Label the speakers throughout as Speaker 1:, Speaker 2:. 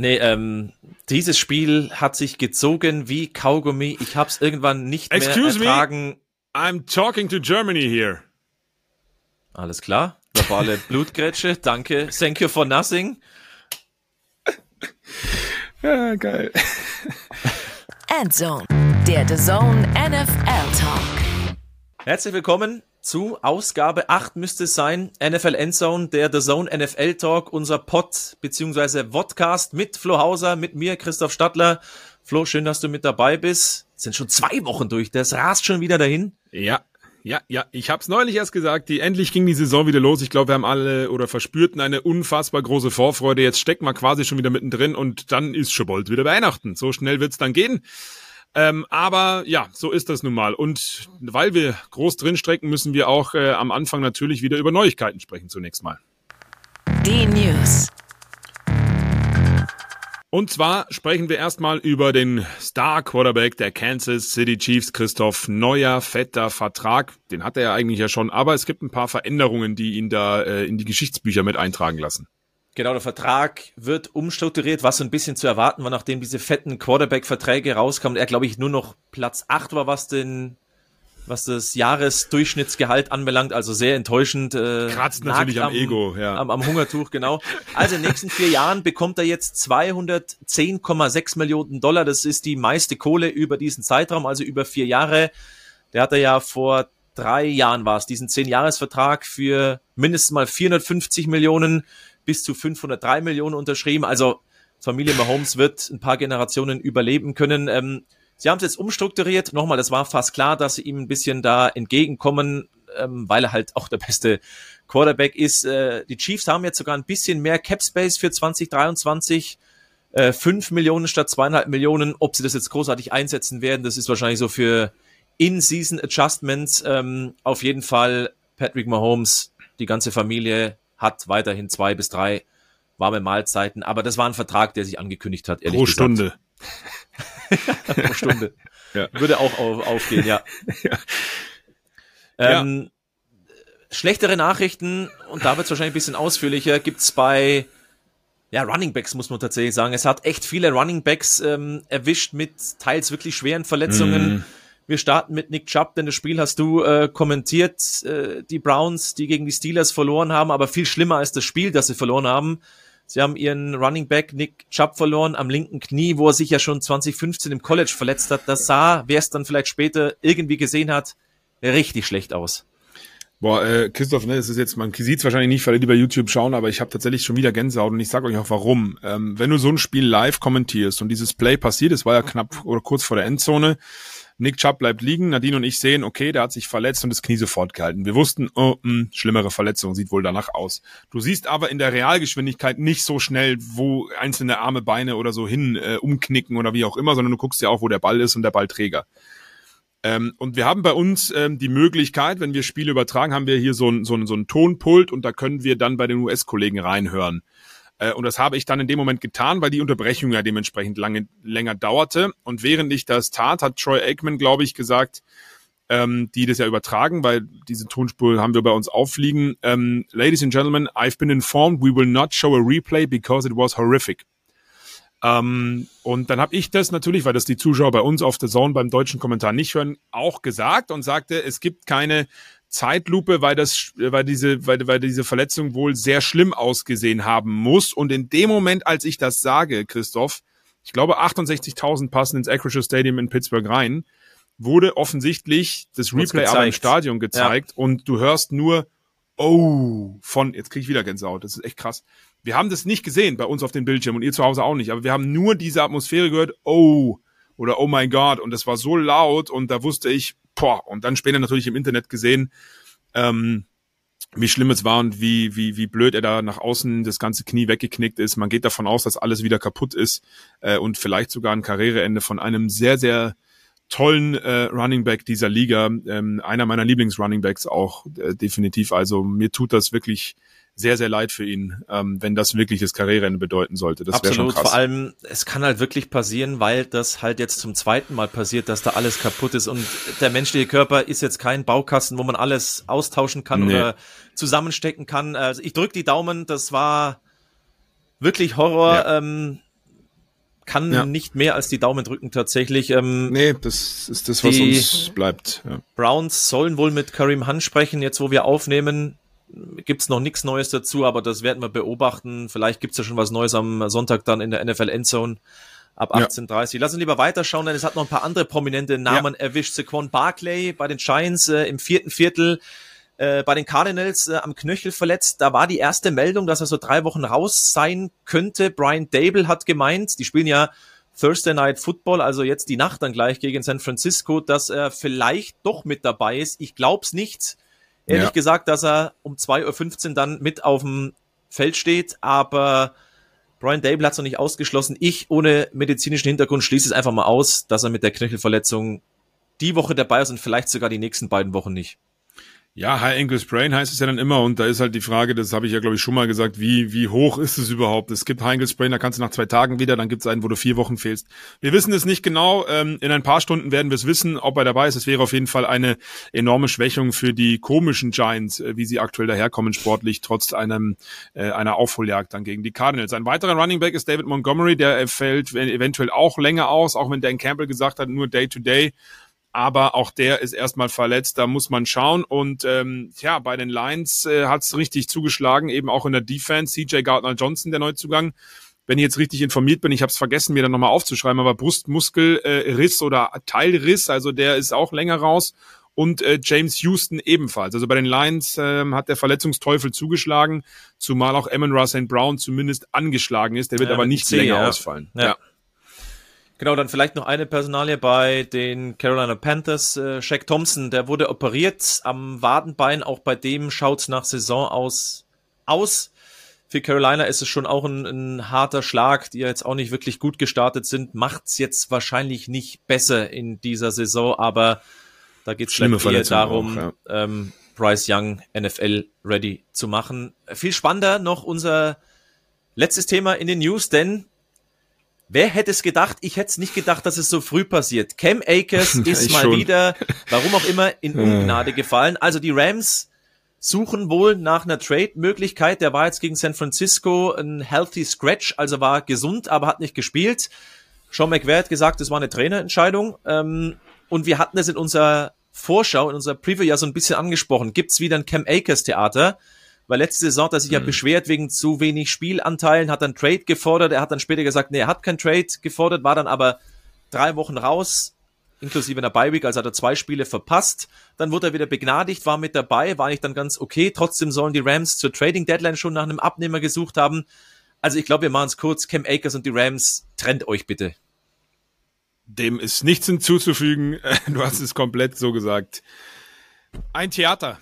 Speaker 1: Nee, ähm, dieses Spiel hat sich gezogen wie Kaugummi. Ich hab's irgendwann nicht
Speaker 2: Excuse
Speaker 1: mehr ertragen.
Speaker 2: Me? I'm talking to Germany here.
Speaker 1: Alles klar. Verbale Blutgrätsche. Danke. Thank you for nothing.
Speaker 2: Ja, geil.
Speaker 3: Endzone, der The Zone NFL Talk.
Speaker 1: Herzlich willkommen zu Ausgabe 8 müsste es sein, NFL Endzone, der The Zone NFL Talk, unser Pod bzw. Vodcast mit Flo Hauser, mit mir, Christoph Stadler. Flo, schön, dass du mit dabei bist. Sind schon zwei Wochen durch, das rast schon wieder dahin.
Speaker 2: Ja, ja, ja, ich hab's neulich erst gesagt, die endlich ging die Saison wieder los. Ich glaube, wir haben alle oder verspürten eine unfassbar große Vorfreude. Jetzt stecken wir quasi schon wieder mittendrin und dann ist schon bald wieder Weihnachten. So schnell wird's dann gehen. Ähm, aber ja, so ist das nun mal. Und weil wir groß drinstrecken, müssen wir auch äh, am Anfang natürlich wieder über Neuigkeiten sprechen zunächst mal.
Speaker 3: Die News.
Speaker 2: Und zwar sprechen wir erstmal über den Star Quarterback der Kansas City Chiefs, Christoph Neuer, fetter Vertrag. Den hat er ja eigentlich ja schon, aber es gibt ein paar Veränderungen, die ihn da äh, in die Geschichtsbücher mit eintragen lassen.
Speaker 1: Genau, der Vertrag wird umstrukturiert, was so ein bisschen zu erwarten war, nachdem diese fetten Quarterback-Verträge rauskamen. Er, glaube ich, nur noch Platz 8 war, was den was das Jahresdurchschnittsgehalt anbelangt, also sehr enttäuschend.
Speaker 2: Äh, Kratzt natürlich am, am, Ego, ja.
Speaker 1: Am, am Hungertuch, genau. Also in den nächsten vier Jahren bekommt er jetzt 210,6 Millionen Dollar. Das ist die meiste Kohle über diesen Zeitraum, also über vier Jahre. Der hat er ja vor drei Jahren war es, diesen zehn-Jahres-Vertrag für mindestens mal 450 Millionen bis zu 503 Millionen unterschrieben. Also Familie Mahomes wird ein paar Generationen überleben können. Ähm, sie haben es jetzt umstrukturiert. Nochmal, das war fast klar, dass sie ihm ein bisschen da entgegenkommen, ähm, weil er halt auch der beste Quarterback ist. Äh, die Chiefs haben jetzt sogar ein bisschen mehr Cap Space für 2023. Äh, 5 Millionen statt zweieinhalb Millionen. Ob sie das jetzt großartig einsetzen werden, das ist wahrscheinlich so für In-Season Adjustments. Ähm, auf jeden Fall Patrick Mahomes, die ganze Familie hat weiterhin zwei bis drei warme Mahlzeiten. Aber das war ein Vertrag, der sich angekündigt hat.
Speaker 2: Ehrlich Pro gesagt. Stunde.
Speaker 1: Pro Stunde. ja. Würde auch auf, aufgehen, ja. ja. Ähm, ja. Schlechtere Nachrichten, und da wird es wahrscheinlich ein bisschen ausführlicher, gibt's bei ja, Running Backs muss man tatsächlich sagen. Es hat echt viele Running Backs ähm, erwischt mit teils wirklich schweren Verletzungen. Mm. Wir starten mit Nick Chubb, denn das Spiel hast du äh, kommentiert. Äh, die Browns, die gegen die Steelers verloren haben, aber viel schlimmer als das Spiel, das sie verloren haben. Sie haben ihren Running Back Nick Chubb verloren am linken Knie, wo er sich ja schon 2015 im College verletzt hat. Das sah, wer es dann vielleicht später irgendwie gesehen hat, richtig schlecht aus.
Speaker 2: Boah, äh, Christoph, ne, das ist jetzt, man sieht es wahrscheinlich nicht, weil die bei YouTube schauen, aber ich habe tatsächlich schon wieder Gänsehaut und ich sage euch auch warum. Ähm, wenn du so ein Spiel live kommentierst und dieses Play passiert, es war ja knapp oder kurz vor der Endzone, Nick Chubb bleibt liegen. Nadine und ich sehen, okay, der hat sich verletzt und das Knie sofort gehalten. Wir wussten, oh, mh, hm, schlimmere Verletzung, sieht wohl danach aus. Du siehst aber in der Realgeschwindigkeit nicht so schnell, wo einzelne Arme, Beine oder so hin äh, umknicken oder wie auch immer, sondern du guckst ja auch, wo der Ball ist und der Ballträger. Ähm, und wir haben bei uns ähm, die Möglichkeit, wenn wir Spiele übertragen, haben wir hier so ein, so, ein, so ein Tonpult und da können wir dann bei den US-Kollegen reinhören. Äh, und das habe ich dann in dem Moment getan, weil die Unterbrechung ja dementsprechend lange, länger dauerte. Und während ich das tat, hat Troy Aikman, glaube ich, gesagt, ähm, die das ja übertragen, weil diese Tonspur haben wir bei uns auffliegen. Ähm, Ladies and Gentlemen, I've been informed we will not show a replay because it was horrific. Ähm, und dann habe ich das natürlich, weil das die Zuschauer bei uns auf der Zone beim deutschen Kommentar nicht hören, auch gesagt und sagte, es gibt keine Zeitlupe, weil das, weil diese, weil, weil diese Verletzung wohl sehr schlimm ausgesehen haben muss. Und in dem Moment, als ich das sage, Christoph, ich glaube 68.000 passen ins Acrisure Stadium in Pittsburgh rein, wurde offensichtlich das Replay aber im Stadion gezeigt ja. und du hörst nur Oh von, jetzt kriege ich wieder Gänsehaut, das ist echt krass. Wir haben das nicht gesehen bei uns auf dem Bildschirm und ihr zu Hause auch nicht, aber wir haben nur diese Atmosphäre gehört, oh oder oh mein Gott und das war so laut und da wusste ich, boah, und dann später natürlich im Internet gesehen, ähm, wie schlimm es war und wie, wie, wie blöd er da nach außen das ganze Knie weggeknickt ist. Man geht davon aus, dass alles wieder kaputt ist äh, und vielleicht sogar ein Karriereende von einem sehr, sehr tollen äh, Running Back dieser Liga. Ähm, einer meiner Lieblings-Running Backs auch äh, definitiv. Also mir tut das wirklich sehr, sehr leid für ihn, ähm, wenn das wirklich das Karriereende bedeuten sollte. Das wäre schon krass.
Speaker 1: Vor allem, es kann halt wirklich passieren, weil das halt jetzt zum zweiten Mal passiert, dass da alles kaputt ist und der menschliche Körper ist jetzt kein Baukasten, wo man alles austauschen kann nee. oder zusammenstecken kann. Also ich drücke die Daumen, das war wirklich Horror. Ja. Ähm, kann
Speaker 2: Ja.
Speaker 1: nicht mehr als die Daumen drücken tatsächlich. Ähm,
Speaker 2: Nee, das ist das, was uns bleibt. Ja.
Speaker 1: Browns sollen wohl mit Kareem Hunt sprechen, jetzt wo wir aufnehmen. Gibt's noch nichts Neues dazu, aber das werden wir beobachten. Vielleicht gibt's ja schon was Neues am Sonntag dann in der NFL Endzone ab
Speaker 2: Ja.
Speaker 1: 18.30 Lass uns lieber weiterschauen, denn es hat noch ein paar andere prominente Namen erwischt. Saquon Barclay bei den Giants äh, im vierten Viertel, äh, bei den Cardinals äh, am Knöchel verletzt. Da war die erste Meldung, dass er so drei Wochen raus sein könnte. Brian Dable hat gemeint, die spielen ja Thursday Night Football, also jetzt die Nacht dann gleich gegen San Francisco, dass er vielleicht doch mit dabei ist. Ich glaub's nicht. Ehrlich
Speaker 2: Ja.
Speaker 1: gesagt, dass er um 2.15 Uhr dann mit auf dem Feld steht, aber Brian Dable hat es noch nicht ausgeschlossen. Ich ohne medizinischen Hintergrund schließe es einfach mal aus, dass er mit der Knöchelverletzung die Woche dabei ist und vielleicht sogar die nächsten beiden Wochen nicht.
Speaker 2: Ja, High Ankle Sprain heißt es ja dann immer und da ist halt die Frage, das habe ich ja glaube ich schon mal gesagt, wie wie hoch ist es überhaupt? Es gibt High Ankle Sprain, da kannst du nach zwei Tagen wieder, dann gibt es einen, wo du vier Wochen fehlst. Wir wissen es nicht genau. Ähm, in ein paar Stunden werden wir es wissen, ob er dabei ist. Es wäre auf jeden Fall eine enorme Schwächung für die komischen Giants, äh, wie sie aktuell daherkommen sportlich, trotz einem äh, einer Aufholjagd dann gegen die Cardinals. Ein weiterer Running Back ist David Montgomery, der fällt eventuell auch länger aus, auch wenn Dan Campbell gesagt hat, nur Day to Day aber auch der ist erstmal verletzt. Da muss man schauen. Und ähm, ja, bei den Lions äh, hat es richtig zugeschlagen, eben auch in der Defense. CJ Gardner Johnson, der Neuzugang. Wenn ich jetzt richtig informiert bin, ich habe es vergessen, mir dann nochmal aufzuschreiben, aber Brustmuskelriss äh, oder Teilriss, also der ist auch länger raus. Und äh, James Houston ebenfalls. Also bei den Lions ähm, hat der Verletzungsteufel zugeschlagen, zumal auch Amon St. Brown zumindest angeschlagen ist. Der wird
Speaker 1: Ja,
Speaker 2: aber nicht
Speaker 1: C,
Speaker 2: länger
Speaker 1: ja.
Speaker 2: ausfallen.
Speaker 1: Ja. Genau, dann vielleicht noch eine Personalie bei den Carolina Panthers. Äh, Shaq Thompson, der wurde operiert am Wadenbein. Auch bei dem schaut's nach Saison aus. aus. Für Carolina ist es schon auch ein, ein harter Schlag, die ja jetzt auch nicht wirklich gut gestartet sind. Macht's jetzt wahrscheinlich nicht besser in dieser Saison, aber da geht's vielleicht eher darum,
Speaker 2: auch,
Speaker 1: ähm, Bryce Young NFL ready zu machen. Viel spannender noch unser letztes Thema in den News, denn Wer hätte es gedacht? Ich hätte es nicht gedacht, dass es so früh passiert. Cam Akers ist mal
Speaker 2: schon.
Speaker 1: wieder, warum auch immer, in Ungnade gefallen. Also die Rams suchen wohl nach einer Trade-Möglichkeit. Der war jetzt gegen San Francisco ein healthy scratch, also war gesund, aber hat nicht gespielt. Sean McVay hat gesagt, es war eine Trainerentscheidung. Ähm, und wir hatten es in unserer Vorschau, in unserer Preview ja so ein bisschen angesprochen. Gibt's wieder ein Cam Akers Theater? Weil letzte Saison hat er sich ja beschwert wegen zu wenig Spielanteilen, hat dann Trade gefordert. Er hat dann später gesagt, nee, er hat kein Trade gefordert, war dann aber drei Wochen raus, inklusive einer Bye-Week, also hat er zwei Spiele verpasst. Dann wurde er wieder begnadigt, war mit dabei, war eigentlich dann ganz okay. Trotzdem sollen die Rams zur Trading-Deadline schon nach einem Abnehmer gesucht haben. Also ich glaube, wir machen es kurz. Cam Akers und die Rams, trennt euch bitte.
Speaker 2: Dem ist nichts hinzuzufügen. Du hast es komplett so gesagt. Ein Theater.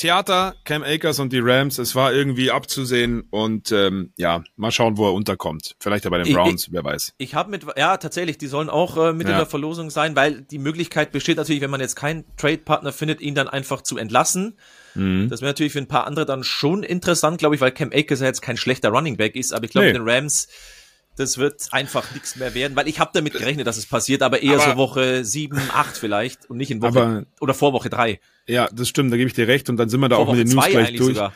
Speaker 2: Theater, Cam Akers und die Rams, es war irgendwie abzusehen und ähm, ja, mal schauen, wo er unterkommt. Vielleicht ja bei den
Speaker 1: Ich-
Speaker 2: Browns, wer weiß.
Speaker 1: Ich habe mit, ja, tatsächlich, die sollen auch äh, mit in
Speaker 2: Ja.
Speaker 1: der Verlosung sein, weil die Möglichkeit besteht natürlich, wenn man jetzt keinen Trade-Partner findet, ihn dann einfach zu entlassen.
Speaker 2: Mhm.
Speaker 1: Das wäre natürlich für ein paar andere dann schon interessant, glaube ich, weil Cam Akers ja jetzt kein schlechter Running Back ist, aber ich glaube,
Speaker 2: Nee.
Speaker 1: den Rams, das wird einfach nichts mehr werden, weil ich habe damit gerechnet, dass es passiert, aber eher
Speaker 2: Aber-
Speaker 1: so Woche sieben, acht vielleicht und nicht in Woche
Speaker 2: Aber-
Speaker 1: oder vor Woche drei.
Speaker 2: Ja, das stimmt, da gebe ich dir recht und dann sind wir da
Speaker 1: Vor
Speaker 2: auch mit den News gleich durch.
Speaker 1: sogar.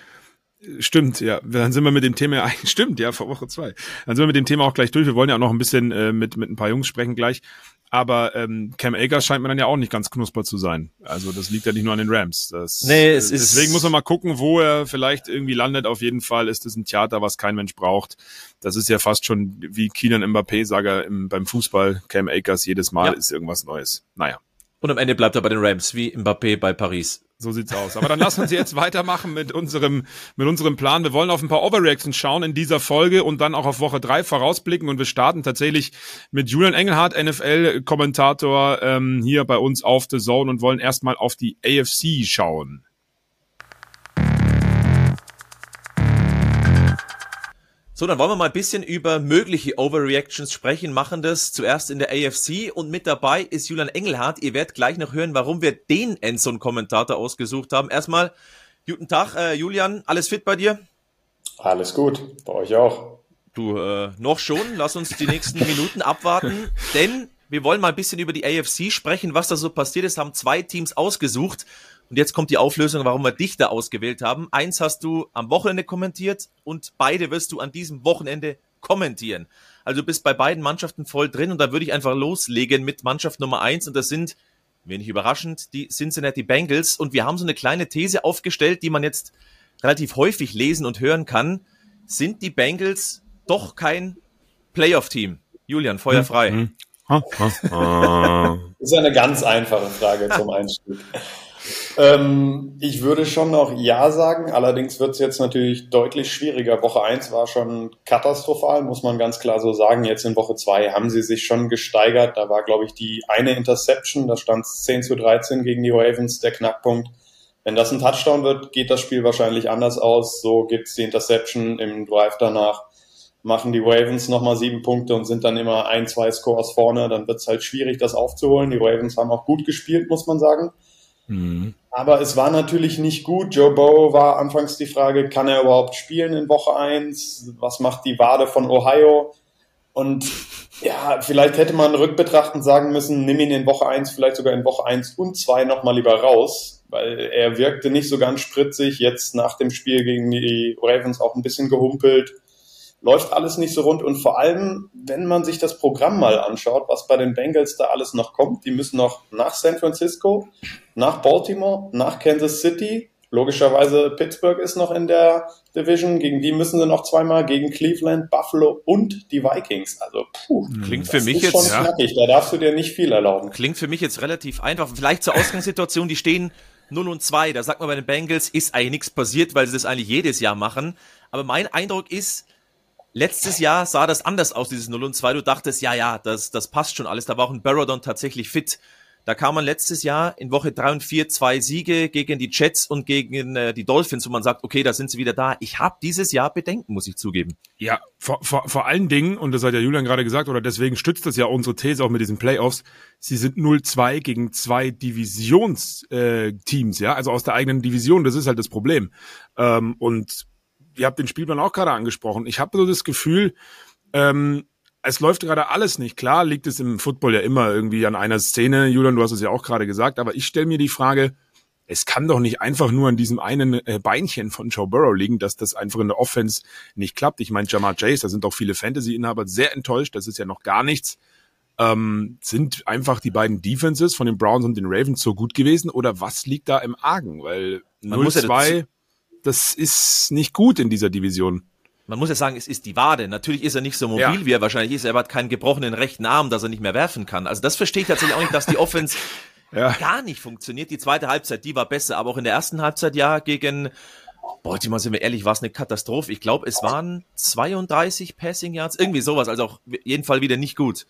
Speaker 2: Stimmt, ja. Dann sind wir mit dem Thema, stimmt, ja, vor Woche zwei. Dann sind wir mit dem Thema auch gleich durch. Wir wollen ja auch noch ein bisschen äh, mit, mit ein paar Jungs sprechen gleich. Aber ähm, Cam Akers scheint mir dann ja auch nicht ganz knusper zu sein. Also das liegt ja nicht nur an den Rams. Das,
Speaker 1: Nee, es
Speaker 2: äh,
Speaker 1: ist-
Speaker 2: Deswegen muss man mal gucken, wo er vielleicht irgendwie landet. Auf jeden Fall ist es ein Theater, was kein Mensch braucht. Das ist ja fast schon wie Keenan Mbappé, sage er im, beim Fußball. Cam Akers jedes Mal
Speaker 1: Ja.
Speaker 2: ist irgendwas Neues. Naja.
Speaker 1: Und am Ende bleibt er bei den Rams, wie Mbappé bei Paris.
Speaker 2: So sieht's aus. Aber dann lass uns jetzt weitermachen mit unserem, mit unserem Plan. Wir wollen auf ein paar Overreactions schauen in dieser Folge und dann auch auf Woche drei vorausblicken. Und wir starten tatsächlich mit Julian Engelhardt, NFL-Kommentator, ähm, hier bei uns auf The Zone und wollen erstmal auf die AFC schauen.
Speaker 1: So, dann wollen wir mal ein bisschen über mögliche Overreactions sprechen, machen das zuerst in der AFC und mit dabei ist Julian Engelhardt. Ihr werdet gleich noch hören, warum wir den Endzone-Kommentator ausgesucht haben. Erstmal, guten Tag, äh, Julian, alles fit bei dir?
Speaker 4: Alles gut, bei euch auch.
Speaker 1: Du, äh, noch schon, lass uns die nächsten Minuten abwarten, denn wir wollen mal ein bisschen über die AFC sprechen, was da so passiert ist, haben zwei Teams ausgesucht und jetzt kommt die Auflösung, warum wir dich da ausgewählt haben. Eins hast du am Wochenende kommentiert und beide wirst du an diesem Wochenende kommentieren. Also du bist bei beiden Mannschaften voll drin und da würde ich einfach loslegen mit Mannschaft Nummer eins und das sind, wenig überraschend, die Cincinnati Bengals. Und wir haben so eine kleine These aufgestellt, die man jetzt relativ häufig lesen und hören kann. Sind die Bengals doch kein Playoff-Team? Julian, Feuer hm, frei. Hm,
Speaker 4: das ist eine ganz einfache Frage zum Einstieg. Ähm, ich würde schon noch Ja sagen, allerdings wird es jetzt natürlich deutlich schwieriger. Woche 1 war schon katastrophal, muss man ganz klar so sagen. Jetzt in Woche 2 haben sie sich schon gesteigert. Da war, glaube ich, die eine Interception, da stand es 10 zu 13 gegen die Ravens, der Knackpunkt. Wenn das ein Touchdown wird, geht das Spiel wahrscheinlich anders aus. So gibt es die Interception im Drive danach machen die Ravens nochmal sieben Punkte und sind dann immer ein, zwei Scores vorne, dann wird es halt schwierig, das aufzuholen. Die Ravens haben auch gut gespielt, muss man sagen. Mhm. Aber es war natürlich nicht gut. Joe Bow war anfangs die Frage, kann er überhaupt spielen in Woche eins? Was macht die Wade von Ohio? Und ja, vielleicht hätte man rückbetrachtend sagen müssen, nimm ihn in Woche eins, vielleicht sogar in Woche eins und zwei nochmal lieber raus, weil er wirkte nicht so ganz spritzig. Jetzt nach dem Spiel gegen die Ravens auch ein bisschen gehumpelt läuft alles nicht so rund. Und vor allem, wenn man sich das Programm mal anschaut, was bei den Bengals da alles noch kommt, die müssen noch nach San Francisco, nach Baltimore, nach Kansas City. Logischerweise Pittsburgh ist noch in der Division. Gegen die müssen sie noch zweimal gegen Cleveland, Buffalo und die Vikings. Also puh,
Speaker 1: klingt für mich jetzt schon
Speaker 4: ja. knackig. Da darfst du dir nicht viel erlauben.
Speaker 1: Klingt für mich jetzt relativ einfach. Vielleicht zur Ausgangssituation. Die stehen 0 und 2. Da sagt man bei den Bengals ist eigentlich nichts passiert, weil sie das eigentlich jedes Jahr machen. Aber mein Eindruck ist, Letztes Jahr sah das anders aus, dieses 0 und 2. Du dachtest, ja, ja, das, das passt schon alles. Da war auch ein Barradon tatsächlich fit. Da kam man letztes Jahr in Woche 3 und 4 zwei Siege gegen die Jets und gegen äh, die Dolphins, wo man sagt, okay, da sind sie wieder da. Ich habe dieses Jahr Bedenken, muss ich zugeben.
Speaker 2: Ja, vor, vor, vor allen Dingen, und das hat ja Julian gerade gesagt, oder deswegen stützt das ja unsere These auch mit diesen Playoffs, sie sind 0-2 gegen zwei Divisionsteams, äh, ja, also aus der eigenen Division, das ist halt das Problem. Ähm, und ihr habt den Spielplan auch gerade angesprochen. Ich habe so das Gefühl, ähm, es läuft gerade alles nicht. Klar liegt es im Football ja immer irgendwie an einer Szene. Julian, du hast es ja auch gerade gesagt, aber ich stelle mir die Frage, es kann doch nicht einfach nur an diesem einen äh, Beinchen von Joe Burrow liegen, dass das einfach in der Offense nicht klappt. Ich meine, Jamar Chase, da sind auch viele Fantasy-Inhaber sehr enttäuscht, das ist ja noch gar nichts. Ähm, sind einfach die beiden Defenses von den Browns und den Ravens so gut gewesen oder was liegt da im Argen? Weil 0-2 das ist nicht gut in dieser Division.
Speaker 1: Man muss ja sagen, es ist die Wade. Natürlich ist er nicht so mobil, ja. wie er wahrscheinlich ist. Er hat keinen gebrochenen rechten Arm, dass er nicht mehr werfen kann. Also das verstehe ich tatsächlich auch nicht, dass die Offense ja. gar nicht funktioniert. Die zweite Halbzeit, die war besser, aber auch in der ersten Halbzeit ja gegen Baltimore, sind wir ehrlich, war es eine Katastrophe. Ich glaube, es waren 32 Passing Yards, irgendwie sowas. Also auf jeden Fall wieder nicht gut.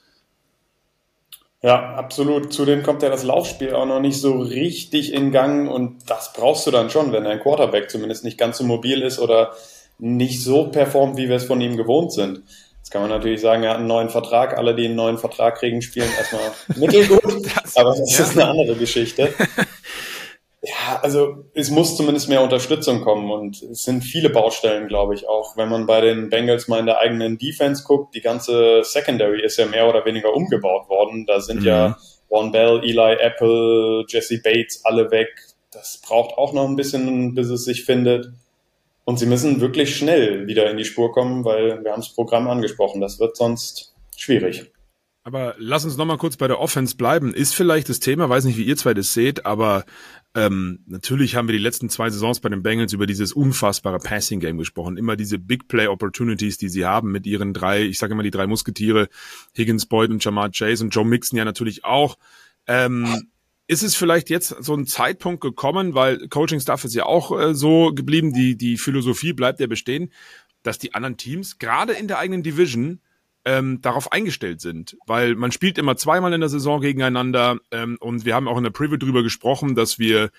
Speaker 4: Ja, absolut. Zudem kommt ja das Laufspiel auch noch nicht so richtig in Gang und das brauchst du dann schon, wenn ein Quarterback zumindest nicht ganz so mobil ist oder nicht so performt, wie wir es von ihm gewohnt sind. Jetzt kann man natürlich sagen, er hat einen neuen Vertrag. Alle, die einen neuen Vertrag kriegen, spielen erstmal mittelgut. aber das ja. ist eine andere Geschichte. Ja, also es muss zumindest mehr Unterstützung kommen und es sind viele Baustellen, glaube ich, auch. Wenn man bei den Bengals mal in der eigenen Defense guckt, die ganze Secondary ist ja mehr oder weniger umgebaut worden. Da sind mhm. ja Ron Bell, Eli Apple, Jesse Bates alle weg. Das braucht auch noch ein bisschen, bis es sich findet. Und sie müssen wirklich schnell wieder in die Spur kommen, weil wir haben das Programm angesprochen. Das wird sonst schwierig.
Speaker 2: Aber lass uns nochmal kurz bei der Offense bleiben. Ist vielleicht das Thema, weiß nicht, wie ihr zwei das seht, aber ähm, natürlich haben wir die letzten zwei Saisons bei den Bengals über dieses unfassbare Passing Game gesprochen. Immer diese Big Play Opportunities, die sie haben mit ihren drei, ich sage immer die drei Musketiere, Higgins, Boyd und Jamar Chase und Joe Mixon ja natürlich auch. Ähm, ist es vielleicht jetzt so ein Zeitpunkt gekommen, weil Coaching Staff ist ja auch äh, so geblieben, die, die Philosophie bleibt ja bestehen, dass die anderen Teams, gerade in der eigenen Division, ähm, darauf eingestellt sind, weil man spielt immer zweimal in der Saison gegeneinander ähm, und wir haben auch in der Preview drüber gesprochen, dass wir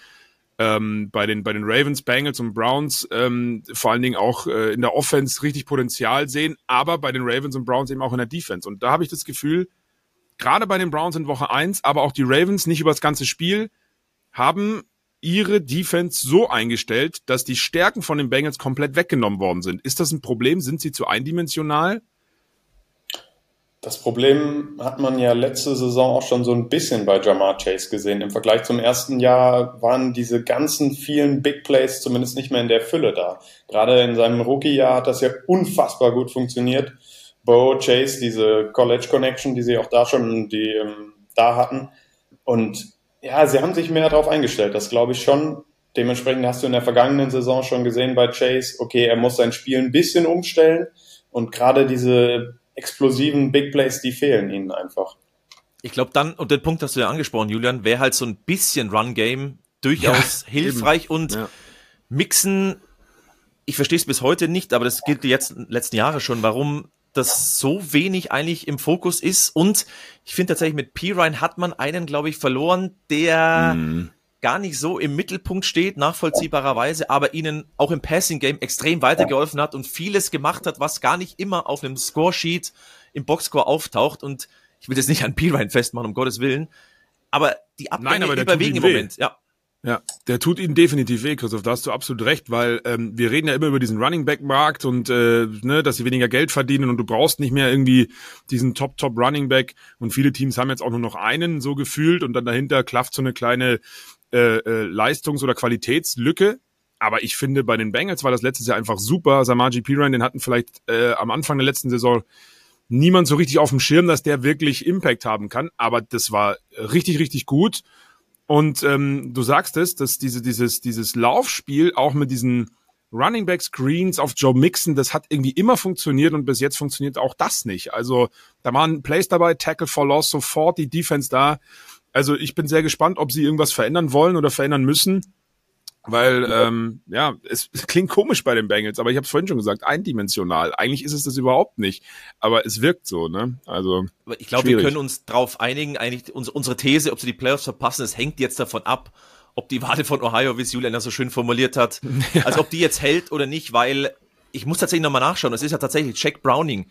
Speaker 2: ähm, bei den bei den Ravens, Bengals und Browns ähm, vor allen Dingen auch äh, in der Offense richtig Potenzial sehen, aber bei den Ravens und Browns eben auch in der Defense und da habe ich das Gefühl, gerade bei den Browns in Woche eins, aber auch die Ravens nicht über das ganze Spiel haben ihre Defense so eingestellt, dass die Stärken von den Bengals komplett weggenommen worden sind. Ist das ein Problem? Sind sie zu eindimensional?
Speaker 4: Das Problem hat man ja letzte Saison auch schon so ein bisschen bei Jamar Chase gesehen. Im Vergleich zum ersten Jahr waren diese ganzen vielen Big Plays zumindest nicht mehr in der Fülle da. Gerade in seinem Rookie-Jahr hat das ja unfassbar gut funktioniert. Bo, Chase, diese College Connection, die sie auch da schon, die ähm, da hatten. Und ja, sie haben sich mehr darauf eingestellt, das glaube ich schon. Dementsprechend hast du in der vergangenen Saison schon gesehen bei Chase, okay, er muss sein Spiel ein bisschen umstellen und gerade diese explosiven Big Plays, die fehlen ihnen einfach.
Speaker 1: Ich glaube dann, und den Punkt hast du ja angesprochen, Julian, wäre halt so ein bisschen Run-Game durchaus ja, hilfreich eben. und ja. Mixen, ich verstehe es bis heute nicht, aber das gilt die jetzt, letzten Jahre schon, warum das so wenig eigentlich im Fokus ist. Und ich finde tatsächlich mit P-Ryan hat man einen, glaube ich, verloren, der mm. Gar nicht so im Mittelpunkt steht, nachvollziehbarerweise, aber ihnen auch im Passing-Game extrem weitergeholfen hat und vieles gemacht hat, was gar nicht immer auf einem Scoresheet im Boxscore auftaucht. Und ich will das nicht an P-Ryan festmachen, um Gottes Willen. Aber die Abgänge Nein, aber überwiegen im Moment, ja.
Speaker 2: Ja, der tut ihnen definitiv weh, Christoph, da hast du absolut recht, weil ähm, wir reden ja immer über diesen Running Back Markt und äh, ne, dass sie weniger Geld verdienen und du brauchst nicht mehr irgendwie diesen Top Top Running Back und viele Teams haben jetzt auch nur noch einen so gefühlt und dann dahinter klafft so eine kleine äh, äh, Leistungs- oder Qualitätslücke. Aber ich finde, bei den Bengals war das letztes Jahr einfach super. Samaji Piran, den hatten vielleicht äh, am Anfang der letzten Saison niemand so richtig auf dem Schirm, dass der wirklich Impact haben kann. Aber das war richtig, richtig gut. Und ähm, du sagst es, dass diese, dieses, dieses Laufspiel auch mit diesen Running Back Screens auf Joe Mixon, das hat irgendwie immer funktioniert und bis jetzt funktioniert auch das nicht. Also da waren Plays dabei, Tackle for Loss, sofort die Defense da. Also ich bin sehr gespannt, ob sie irgendwas verändern wollen oder verändern müssen. Weil, ähm, ja, es, es klingt komisch bei den Bengals, aber ich habe es vorhin schon gesagt, eindimensional. Eigentlich ist es das überhaupt nicht, aber es wirkt so, ne? Also.
Speaker 1: Ich glaube, wir können uns darauf einigen, eigentlich unsere These, ob sie die Playoffs verpassen, es hängt jetzt davon ab, ob die Wade von Ohio, wie es Julian ja so schön formuliert hat, ja. also ob die jetzt hält oder nicht, weil ich muss tatsächlich nochmal nachschauen. Es ist ja tatsächlich Jack Browning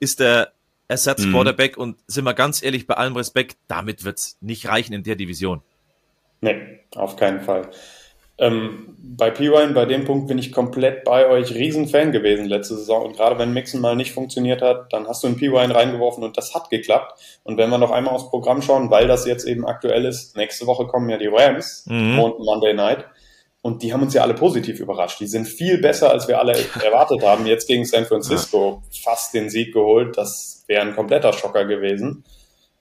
Speaker 1: ist der Ersatz Quarterback mhm. und sind wir ganz ehrlich, bei allem Respekt, damit wird's nicht reichen in der Division.
Speaker 4: Nee, auf keinen Fall. Ähm, bei P-Ryan, bei dem Punkt bin ich komplett bei euch. Riesenfan gewesen letzte Saison. Und gerade wenn Mixen mal nicht funktioniert hat, dann hast du einen P-Ryan reingeworfen und das hat geklappt. Und wenn wir noch einmal aufs Programm schauen, weil das jetzt eben aktuell ist, nächste Woche kommen ja die Rams mhm. und Monday Night. Und die haben uns ja alle positiv überrascht. Die sind viel besser, als wir alle erwartet haben. Jetzt gegen San Francisco fast den Sieg geholt. Das wäre ein kompletter Schocker gewesen.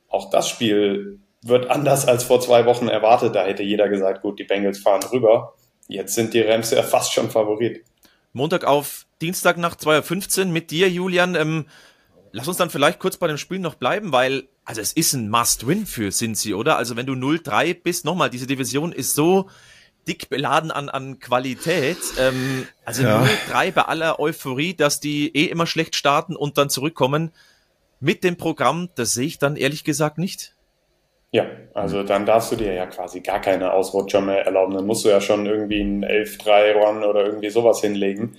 Speaker 4: Auch das Spiel wird anders als vor zwei Wochen erwartet. Da hätte jeder gesagt, gut, die Bengals fahren rüber. Jetzt sind die Rams ja fast schon Favorit.
Speaker 1: Montag auf Dienstag nach 2.15 mit dir, Julian. Ähm, lass uns dann vielleicht kurz bei dem Spiel noch bleiben, weil, also es ist ein Must-Win für Cincy, oder? Also wenn du 0-3 bist, nochmal, diese Division ist so dick beladen an, an Qualität. Ähm, also ja. 0-3 bei aller Euphorie, dass die eh immer schlecht starten und dann zurückkommen. Mit dem Programm, das sehe ich dann ehrlich gesagt nicht.
Speaker 4: Ja, also dann darfst du dir ja quasi gar keine Ausrutscher mehr erlauben. Dann musst du ja schon irgendwie ein 11-3-Run oder irgendwie sowas hinlegen.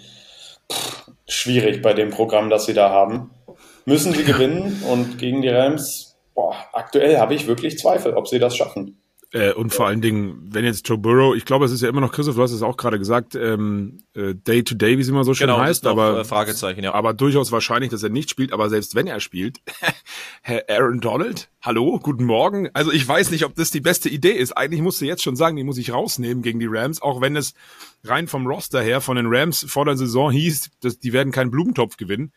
Speaker 4: Pff, schwierig bei dem Programm, das sie da haben. Müssen sie gewinnen und gegen die Rams, boah, aktuell habe ich wirklich Zweifel, ob sie das schaffen.
Speaker 2: Äh, und vor allen Dingen, wenn jetzt Joe Burrow, ich glaube, es ist ja immer noch, Christoph, du hast es auch gerade gesagt, ähm, äh, Day to Day, wie es immer so schön genau, heißt, aber,
Speaker 1: äh, Fragezeichen, ja.
Speaker 2: aber durchaus wahrscheinlich, dass er nicht spielt, aber selbst wenn er spielt, Herr Aaron Donald, hallo, guten Morgen. Also ich weiß nicht, ob das die beste Idee ist. Eigentlich musst du jetzt schon sagen, die muss ich rausnehmen gegen die Rams, auch wenn es rein vom Roster her von den Rams vor der Saison hieß, dass die werden keinen Blumentopf gewinnen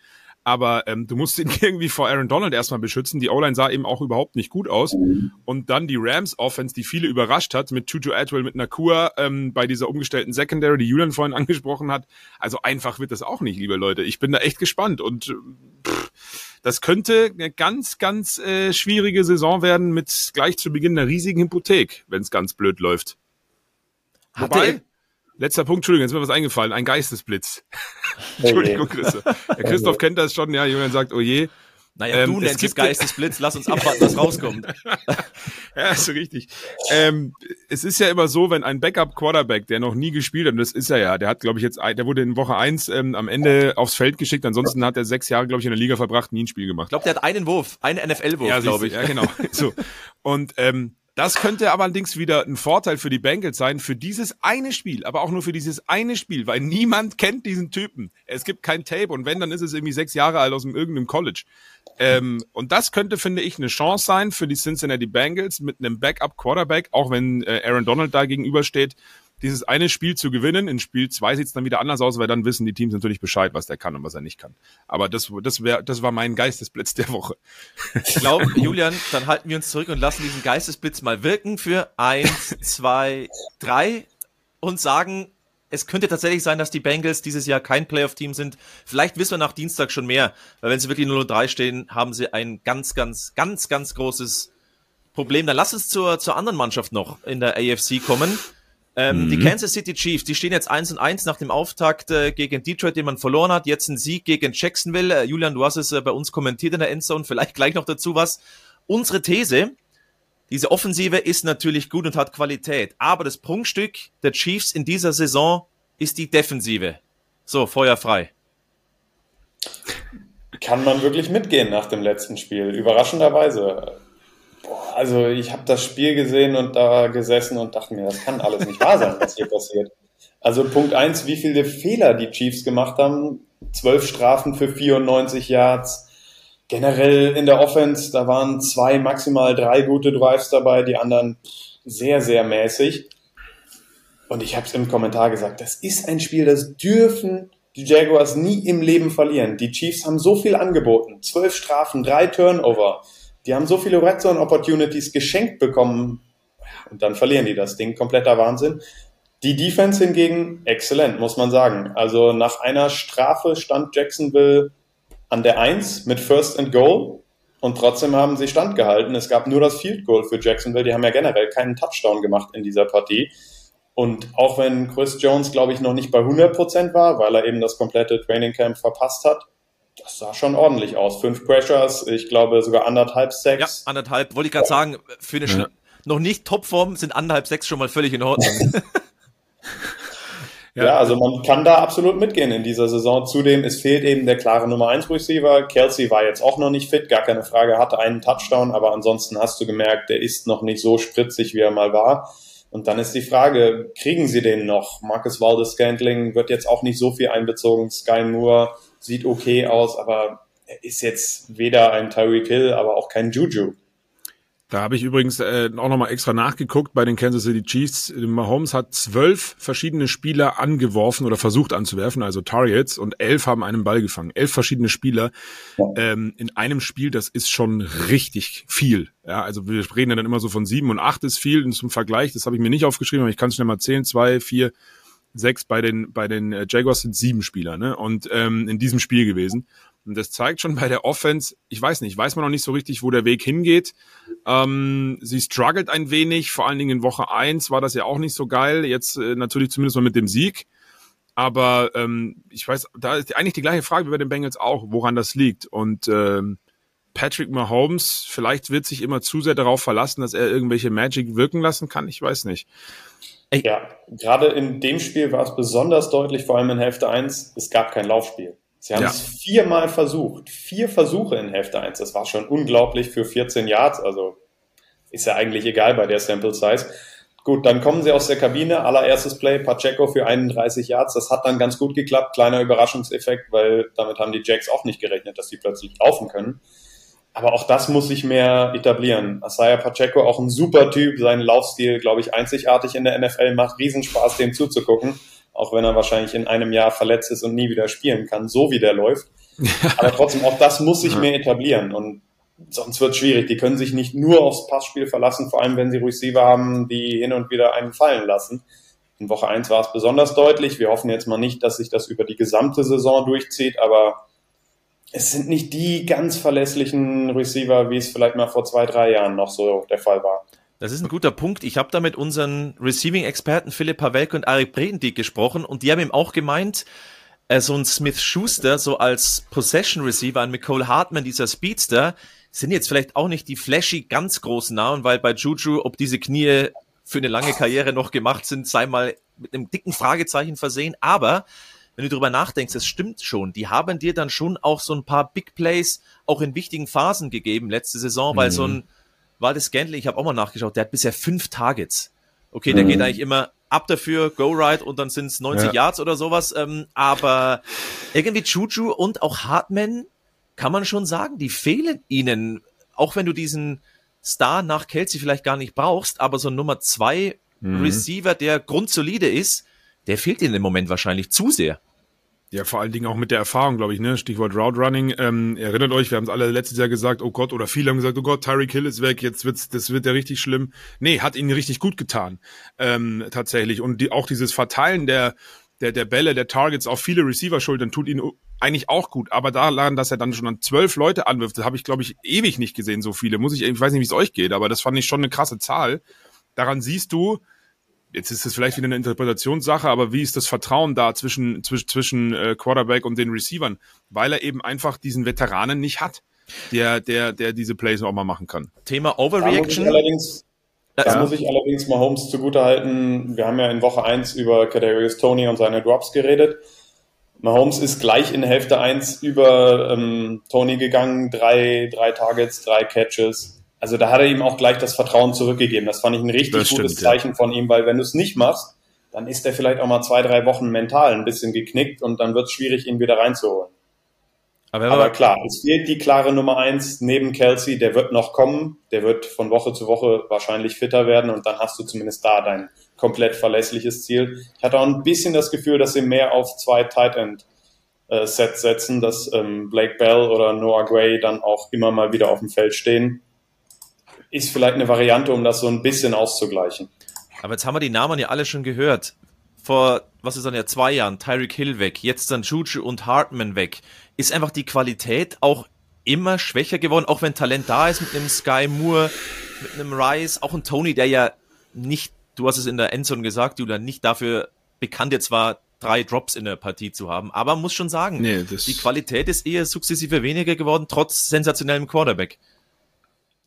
Speaker 2: aber ähm, du musst ihn irgendwie vor Aaron Donald erstmal beschützen. Die O-Line sah eben auch überhaupt nicht gut aus. Und dann die Rams-Offense, die viele überrascht hat, mit Tutu Atwell, mit Nakua, ähm, bei dieser umgestellten Secondary, die Julian vorhin angesprochen hat. Also einfach wird das auch nicht, liebe Leute. Ich bin da echt gespannt und pff, das könnte eine ganz, ganz äh, schwierige Saison werden mit gleich zu Beginn einer riesigen Hypothek, wenn es ganz blöd läuft. Hatte, Wobei, Letzter Punkt, Entschuldigung, jetzt ist mir was eingefallen. Ein Geistesblitz. Entschuldigung, Christoph. Der Christoph kennt das schon, ja. Julian sagt, oh je.
Speaker 1: Naja, ähm, du nennst es Geistesblitz, lass uns abwarten, was rauskommt.
Speaker 2: ja, ist so richtig. Ähm, es ist ja immer so, wenn ein Backup-Quarterback, der noch nie gespielt hat, und das ist er ja, der hat, glaube ich, jetzt, der wurde in Woche eins ähm, am Ende aufs Feld geschickt, ansonsten hat er sechs Jahre, glaube ich, in der Liga verbracht, nie ein Spiel gemacht. Ich
Speaker 1: glaube, der hat einen Wurf, einen NFL-Wurf,
Speaker 2: ja,
Speaker 1: glaube ich.
Speaker 2: Ja, genau. so. Und ähm, das könnte aber allerdings wieder ein Vorteil für die Bengals sein, für dieses eine Spiel, aber auch nur für dieses eine Spiel, weil niemand kennt diesen Typen. Es gibt kein Tape und wenn, dann ist es irgendwie sechs Jahre alt aus irgendeinem College. Ähm, und das könnte, finde ich, eine Chance sein für die Cincinnati Bengals mit einem Backup-Quarterback, auch wenn äh, Aaron Donald da gegenübersteht, dieses eine Spiel zu gewinnen. In Spiel zwei sieht es dann wieder anders aus, weil dann wissen die Teams natürlich Bescheid, was der kann und was er nicht kann. Aber das, das, wär, das war mein Geistesblitz der Woche.
Speaker 1: Ich glaube, Julian, dann halten wir uns zurück und lassen diesen Geistesblitz mal wirken für eins, zwei, drei und sagen, es könnte tatsächlich sein, dass die Bengals dieses Jahr kein Playoff-Team sind. Vielleicht wissen wir nach Dienstag schon mehr, weil wenn sie wirklich 0-3 stehen, haben sie ein ganz, ganz, ganz, ganz großes Problem. Dann lass uns zur, zur anderen Mannschaft noch in der AFC kommen. Ähm, mhm. Die Kansas City Chiefs, die stehen jetzt 1 und 1 nach dem Auftakt äh, gegen Detroit, den man verloren hat. Jetzt ein Sieg gegen Jacksonville. Äh, Julian, du hast es äh, bei uns kommentiert in der Endzone. Vielleicht gleich noch dazu was. Unsere These, diese Offensive ist natürlich gut und hat Qualität, aber das Prunkstück der Chiefs in dieser Saison ist die Defensive. So, Feuer frei.
Speaker 4: Kann man wirklich mitgehen nach dem letzten Spiel, überraschenderweise. Also ich habe das Spiel gesehen und da gesessen und dachte mir, das kann alles nicht wahr sein, was hier passiert. Also Punkt eins, wie viele Fehler die Chiefs gemacht haben. Zwölf Strafen für 94 Yards generell in der Offense, da waren zwei, maximal drei gute Drives dabei, die anderen sehr, sehr mäßig. Und ich habe es im Kommentar gesagt, das ist ein Spiel, das dürfen die Jaguars nie im Leben verlieren. Die Chiefs haben so viel angeboten, zwölf Strafen, drei Turnover. Die haben so viele Red Zone Opportunities geschenkt bekommen und dann verlieren die das Ding. Kompletter Wahnsinn. Die Defense hingegen exzellent, muss man sagen. Also nach einer Strafe stand Jacksonville an der Eins mit First and Goal und trotzdem haben sie standgehalten. Es gab nur das Field Goal für Jacksonville. Die haben ja generell keinen Touchdown gemacht in dieser Partie. Und auch wenn Chris Jones, glaube ich, noch nicht bei 100 Prozent war, weil er eben das komplette Training Camp verpasst hat, das sah schon ordentlich aus. Fünf Pressures, ich glaube sogar anderthalb Sacks.
Speaker 1: Ja, anderthalb. Wollte ich gerade sagen, für eine ja. noch nicht Topform sind anderthalb Sacks schon mal völlig in Ordnung.
Speaker 4: Ja. ja. also man kann da absolut mitgehen in dieser Saison. Zudem, es fehlt eben der klare Nummer 1 Receiver. Kelsey war jetzt auch noch nicht fit, gar keine Frage, hatte einen Touchdown, aber ansonsten hast du gemerkt, der ist noch nicht so spritzig, wie er mal war. Und dann ist die Frage, kriegen sie den noch? Marcus Waldes Scantling wird jetzt auch nicht so viel einbezogen. Sky Moore sieht okay aus, aber er ist jetzt weder ein Tyreek Hill, aber auch kein Juju.
Speaker 2: Da habe ich übrigens äh, auch nochmal extra nachgeguckt bei den Kansas City Chiefs. Mahomes hat zwölf verschiedene Spieler angeworfen oder versucht anzuwerfen, also Targets, und elf haben einen Ball gefangen. Elf verschiedene Spieler ja. ähm, in einem Spiel, das ist schon richtig viel. Ja, also wir reden ja dann immer so von sieben und acht ist viel. Und zum Vergleich, das habe ich mir nicht aufgeschrieben, aber ich kann es schnell mal zählen. Zwei, vier, sechs bei den bei den äh, Jaguars sind sieben Spieler, ne? Und ähm, in diesem Spiel gewesen. Und das zeigt schon bei der Offense, ich weiß nicht, weiß man noch nicht so richtig, wo der Weg hingeht. Ähm, sie struggelt ein wenig, vor allen Dingen in Woche eins war das ja auch nicht so geil. Jetzt äh, natürlich zumindest mal mit dem Sieg. Aber ähm, ich weiß, da ist eigentlich die gleiche Frage wie bei den Bengals auch, woran das liegt. Und ähm, Patrick Mahomes, vielleicht wird sich immer zu sehr darauf verlassen, dass er irgendwelche Magic wirken lassen kann. Ich weiß nicht.
Speaker 4: Ja, gerade in dem Spiel war es besonders deutlich, vor allem in Hälfte eins. es gab kein Laufspiel. Sie haben ja. es viermal versucht. Vier Versuche in Hälfte 1. Das war schon unglaublich für 14 Yards. Also ist ja eigentlich egal bei der Sample Size. Gut, dann kommen sie aus der Kabine. Allererstes Play, Pacheco für 31 Yards. Das hat dann ganz gut geklappt. Kleiner Überraschungseffekt, weil damit haben die Jacks auch nicht gerechnet, dass sie plötzlich laufen können. Aber auch das muss sich mehr etablieren. Asaya Pacheco, auch ein super Typ. Sein Laufstil, glaube ich, einzigartig in der NFL. Macht Riesenspaß, dem zuzugucken auch wenn er wahrscheinlich in einem Jahr verletzt ist und nie wieder spielen kann, so wie der läuft. Aber trotzdem, auch das muss sich mehr etablieren und sonst wird es schwierig. Die können sich nicht nur aufs Passspiel verlassen, vor allem wenn sie Receiver haben, die hin und wieder einen fallen lassen. In Woche 1 war es besonders deutlich. Wir hoffen jetzt mal nicht, dass sich das über die gesamte Saison durchzieht, aber es sind nicht die ganz verlässlichen Receiver, wie es vielleicht mal vor zwei, drei Jahren noch so der Fall war.
Speaker 1: Das ist ein guter Punkt. Ich habe da mit unseren Receiving-Experten Philipp Pavelke und Arik Bredendieck gesprochen und die haben ihm auch gemeint, äh, so ein Smith Schuster, so als Possession Receiver, ein Nicole Hartman, dieser Speedster, sind jetzt vielleicht auch nicht die flashy ganz großen Namen, weil bei Juju, ob diese Knie für eine lange Karriere noch gemacht sind, sei mal mit einem dicken Fragezeichen versehen. Aber wenn du darüber nachdenkst, es stimmt schon. Die haben dir dann schon auch so ein paar Big Plays auch in wichtigen Phasen gegeben letzte Saison, weil mhm. so ein Waldes Scantling, ich habe auch mal nachgeschaut, der hat bisher fünf Targets. Okay, der mhm. geht eigentlich immer ab dafür, go right und dann sind es 90 ja. Yards oder sowas. Ähm, aber irgendwie Juju und auch Hartman kann man schon sagen, die fehlen ihnen. Auch wenn du diesen Star nach Kelsey vielleicht gar nicht brauchst, aber so Nummer zwei mhm. Receiver, der grundsolide ist, der fehlt ihnen im Moment wahrscheinlich zu sehr.
Speaker 2: Ja, vor allen Dingen auch mit der Erfahrung, glaube ich, ne? Stichwort Route Running. Ähm, erinnert euch, wir haben es alle letztes Jahr gesagt, oh Gott, oder viele haben gesagt, oh Gott, Tyreek Hill ist weg, jetzt wird's, das wird ja richtig schlimm. Nee, hat ihnen richtig gut getan, ähm, tatsächlich. Und die, auch dieses Verteilen der, der, der Bälle, der Targets auf viele Receiver-Schultern tut ihnen eigentlich auch gut. Aber da daran, dass er dann schon an zwölf Leute anwirft, das habe ich, glaube ich, ewig nicht gesehen, so viele. Muss ich, ich weiß nicht, wie es euch geht, aber das fand ich schon eine krasse Zahl. Daran siehst du, jetzt ist es vielleicht wieder eine Interpretationssache, aber wie ist das Vertrauen da zwischen, zwischen, zwischen äh, Quarterback und den Receivern? Weil er eben einfach diesen Veteranen nicht hat, der, der, der diese Plays auch mal machen kann.
Speaker 1: Thema Overreaction.
Speaker 4: Da allerdings, da muss ich allerdings mal Holmes zugutehalten. Wir haben ja in Woche 1 über Kadarius Tony und seine Drops geredet. Mahomes ist gleich in Hälfte 1 über ähm, Tony gegangen, drei, drei Targets, drei Catches also da hat er ihm auch gleich das Vertrauen zurückgegeben. Das fand ich ein richtig das gutes Zeichen ja. von ihm, weil wenn du es nicht machst, dann ist er vielleicht auch mal zwei, drei Wochen mental ein bisschen geknickt und dann wird es schwierig, ihn wieder reinzuholen. Aber, aber, klar, es fehlt die klare Nummer eins neben Kelsey, der wird noch kommen, der wird von Woche zu Woche wahrscheinlich fitter werden und dann hast du zumindest da dein komplett verlässliches Ziel. Ich hatte auch ein bisschen das Gefühl, dass sie mehr auf zwei Tight End äh, Sets setzen, dass ähm, Blake Bell oder Noah Gray dann auch immer mal wieder auf dem Feld stehen ist vielleicht eine Variante, um das so ein bisschen auszugleichen.
Speaker 1: Aber jetzt haben wir die Namen ja alle schon gehört. Vor, was ist dann ja, zwei Jahren, Tyreek Hill weg, jetzt dann Juju und Hartman weg. Ist einfach die Qualität auch immer schwächer geworden, auch wenn Talent da ist mit einem Sky Moore, mit einem Rice, auch ein Tony, der ja nicht, du hast es in der Endzone gesagt, Julian, nicht dafür bekannt jetzt war, drei Drops in der Partie zu haben. Aber muss schon sagen, nee, die Qualität ist eher sukzessive weniger geworden, trotz sensationellem Quarterback.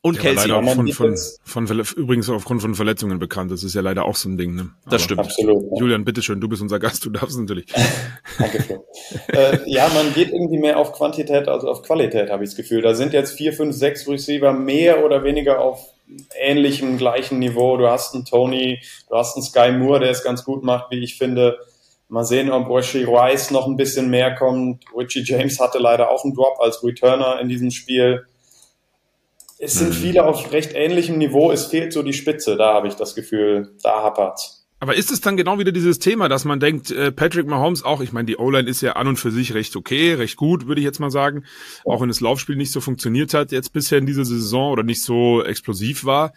Speaker 2: Und ja, Kelsey. Leider auch von, von, von, von, übrigens aufgrund von Verletzungen bekannt. Das ist ja leider auch so ein Ding. Ne?
Speaker 1: Das Aber stimmt. Absolut.
Speaker 2: Julian, bitteschön, du bist unser Gast, du darfst natürlich.
Speaker 4: Dankeschön. äh, ja, man geht irgendwie mehr auf Quantität als auf Qualität, habe ich das Gefühl. Da sind jetzt vier, fünf, sechs Receiver mehr oder weniger auf ähnlichem, gleichen Niveau. Du hast einen Tony, du hast einen Sky Moore, der es ganz gut macht, wie ich finde. Mal sehen, ob Rashi Rice noch ein bisschen mehr kommt. Richie James hatte leider auch einen Drop als Returner in diesem Spiel es sind mhm. viele auf recht ähnlichem Niveau. Es fehlt so die Spitze. Da habe ich das Gefühl, da hapert's.
Speaker 2: Aber ist es dann genau wieder dieses Thema, dass man denkt, äh, Patrick Mahomes auch, ich meine, die O-Line ist ja an und für sich recht okay, recht gut, würde ich jetzt mal sagen, auch wenn das Laufspiel nicht so funktioniert hat jetzt bisher in dieser Saison oder nicht so explosiv war.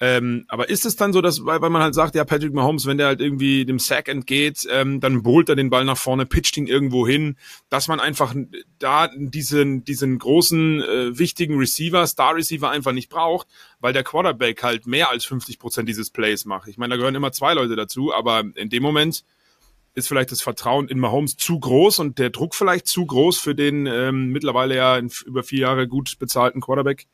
Speaker 2: Ähm, aber ist es dann so, dass, weil, weil man halt sagt, ja, Patrick Mahomes, wenn der halt irgendwie dem Sack entgeht, ähm, dann bohlt er den Ball nach vorne, pitcht ihn irgendwo hin, dass man einfach da diesen, diesen großen, äh, wichtigen Receiver, Star Receiver einfach nicht braucht, weil der Quarterback halt mehr als 50 Prozent dieses Plays macht. Ich meine, da gehören immer zwei Leute dazu, aber in dem Moment ist vielleicht das Vertrauen in Mahomes zu groß und der Druck vielleicht zu groß für den ähm, mittlerweile ja über vier Jahre gut bezahlten Quarterback.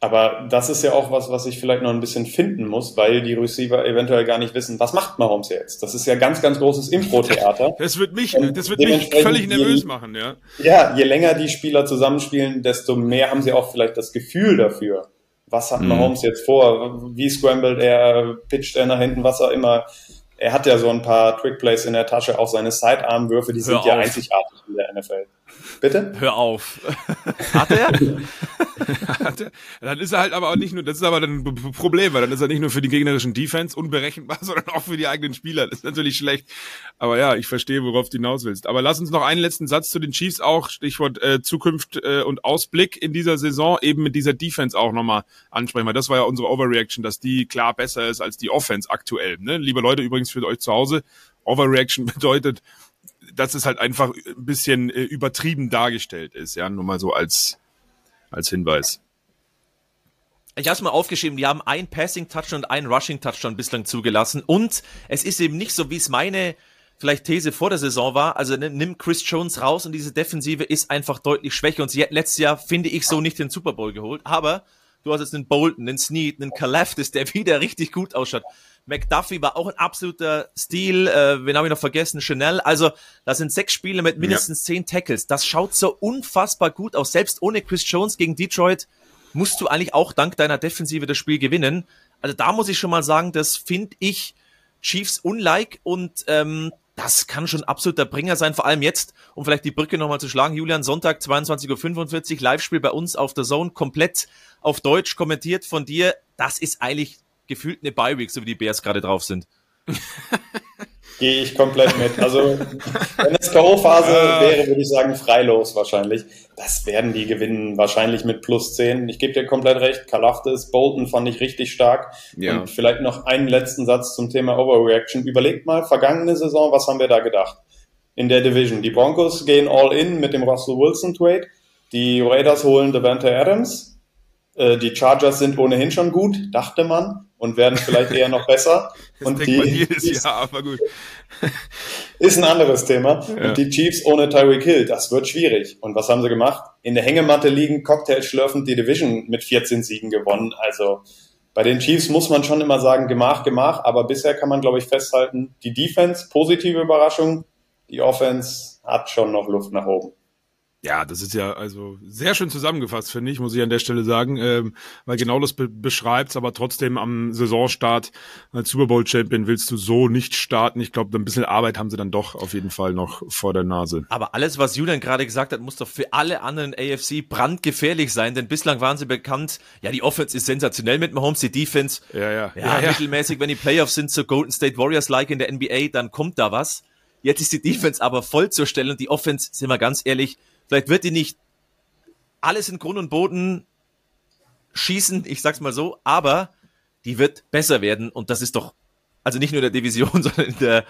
Speaker 4: Aber das ist ja auch was, was ich vielleicht noch ein bisschen finden muss, weil die Receiver eventuell gar nicht wissen, was macht Mahomes jetzt? Das ist ja ganz, ganz großes Impro-Theater.
Speaker 2: Das wird mich, das wird mich völlig nervös machen, ja.
Speaker 4: Ja, je länger die Spieler zusammenspielen, desto mehr haben sie auch vielleicht das Gefühl dafür. Was hat mhm. Mahomes jetzt vor? Wie scrambled er? Pitcht er nach hinten? Was auch immer. Er hat ja so ein paar Trickplays in der Tasche, auch seine Sidearm-Würfe, die Hör sind auf. ja einzigartig in der NFL.
Speaker 1: Bitte? Hör auf. Hat er?
Speaker 2: Hat er? Dann ist er halt aber auch nicht nur, das ist aber dann ein Problem, weil dann ist er nicht nur für die gegnerischen Defense unberechenbar, sondern auch für die eigenen Spieler. Das ist natürlich schlecht. Aber ja, ich verstehe, worauf du hinaus willst. Aber lass uns noch einen letzten Satz zu den Chiefs auch, Stichwort äh, Zukunft äh, und Ausblick in dieser Saison, eben mit dieser Defense auch nochmal ansprechen, weil das war ja unsere Overreaction, dass die klar besser ist als die Offense aktuell. Ne? Liebe Leute, übrigens für euch zu Hause, Overreaction bedeutet, dass es halt einfach ein bisschen äh, übertrieben dargestellt ist, ja, nur mal so als, als Hinweis.
Speaker 1: Ich habe es mal aufgeschrieben, die haben ein Passing-Touchdown und ein Rushing-Touchdown bislang zugelassen und es ist eben nicht so, wie es meine vielleicht These vor der Saison war, also nimm Chris Jones raus und diese Defensive ist einfach deutlich schwächer und sie hat letztes Jahr, finde ich, so nicht den Super Bowl geholt, aber du hast jetzt einen Bolton, einen Snead, einen Kalafdis, der wieder richtig gut ausschaut. McDuffie war auch ein absoluter Stil. Äh, wen habe ich noch vergessen? Chanel. Also, das sind sechs Spiele mit mindestens ja. zehn Tackles. Das schaut so unfassbar gut aus. Selbst ohne Chris Jones gegen Detroit musst du eigentlich auch dank deiner Defensive das Spiel gewinnen. Also da muss ich schon mal sagen, das finde ich Chiefs unlike und ähm, das kann schon absoluter Bringer sein, vor allem jetzt, um vielleicht die Brücke nochmal zu schlagen. Julian, Sonntag 22.45 Uhr, Live-Spiel bei uns auf der Zone, komplett auf Deutsch kommentiert von dir. Das ist eigentlich gefühlt eine Bye-Week, so wie die Bears gerade drauf sind.
Speaker 4: Gehe ich komplett mit. Also, wenn es K.O.-Phase ah. wäre, würde ich sagen, freilos wahrscheinlich. Das werden die gewinnen, wahrscheinlich mit plus 10. Ich gebe dir komplett recht. Kalaftis, Bolton fand ich richtig stark. Ja. Und vielleicht noch einen letzten Satz zum Thema Overreaction. Überlegt mal, vergangene Saison, was haben wir da gedacht? In der Division. Die Broncos gehen all in mit dem Russell Wilson Trade. Die Raiders holen Devante Adams. Äh, die Chargers sind ohnehin schon gut, dachte man und werden vielleicht eher noch besser.
Speaker 2: Das
Speaker 4: und
Speaker 2: die, jedes ist, Jahr, aber gut.
Speaker 4: ist ein anderes Thema. Ja. Und die Chiefs ohne Tyreek Hill, das wird schwierig. Und was haben sie gemacht? In der Hängematte liegen, Cocktail schlürfend die Division mit 14 Siegen gewonnen. Also bei den Chiefs muss man schon immer sagen, Gemach, Gemach. Aber bisher kann man, glaube ich, festhalten, die Defense, positive Überraschung. Die Offense hat schon noch Luft nach oben.
Speaker 2: Ja, das ist ja also sehr schön zusammengefasst, finde ich, muss ich an der Stelle sagen, ähm, weil genau das be beschreibt, aber trotzdem am Saisonstart als Super Bowl Champion willst du so nicht starten. Ich glaube, ein bisschen Arbeit haben sie dann doch auf jeden Fall noch vor der Nase.
Speaker 1: Aber alles, was Julian gerade gesagt hat, muss doch für alle anderen AFC brandgefährlich sein, denn bislang waren sie bekannt, ja, die Offense ist sensationell mit Mahomes, die Defense,
Speaker 2: ja, ja,
Speaker 1: ja, ja mittelmäßig, wenn die Playoffs sind, so Golden State Warriors like in der NBA, dann kommt da was. Jetzt ist die Defense aber voll zur Stelle und die Offense, sind wir ganz ehrlich, Vielleicht wird die nicht alles in Grund und Boden schießen, ich sag's mal so, aber die wird besser werden und das ist doch, also nicht nur in der Division, sondern in der,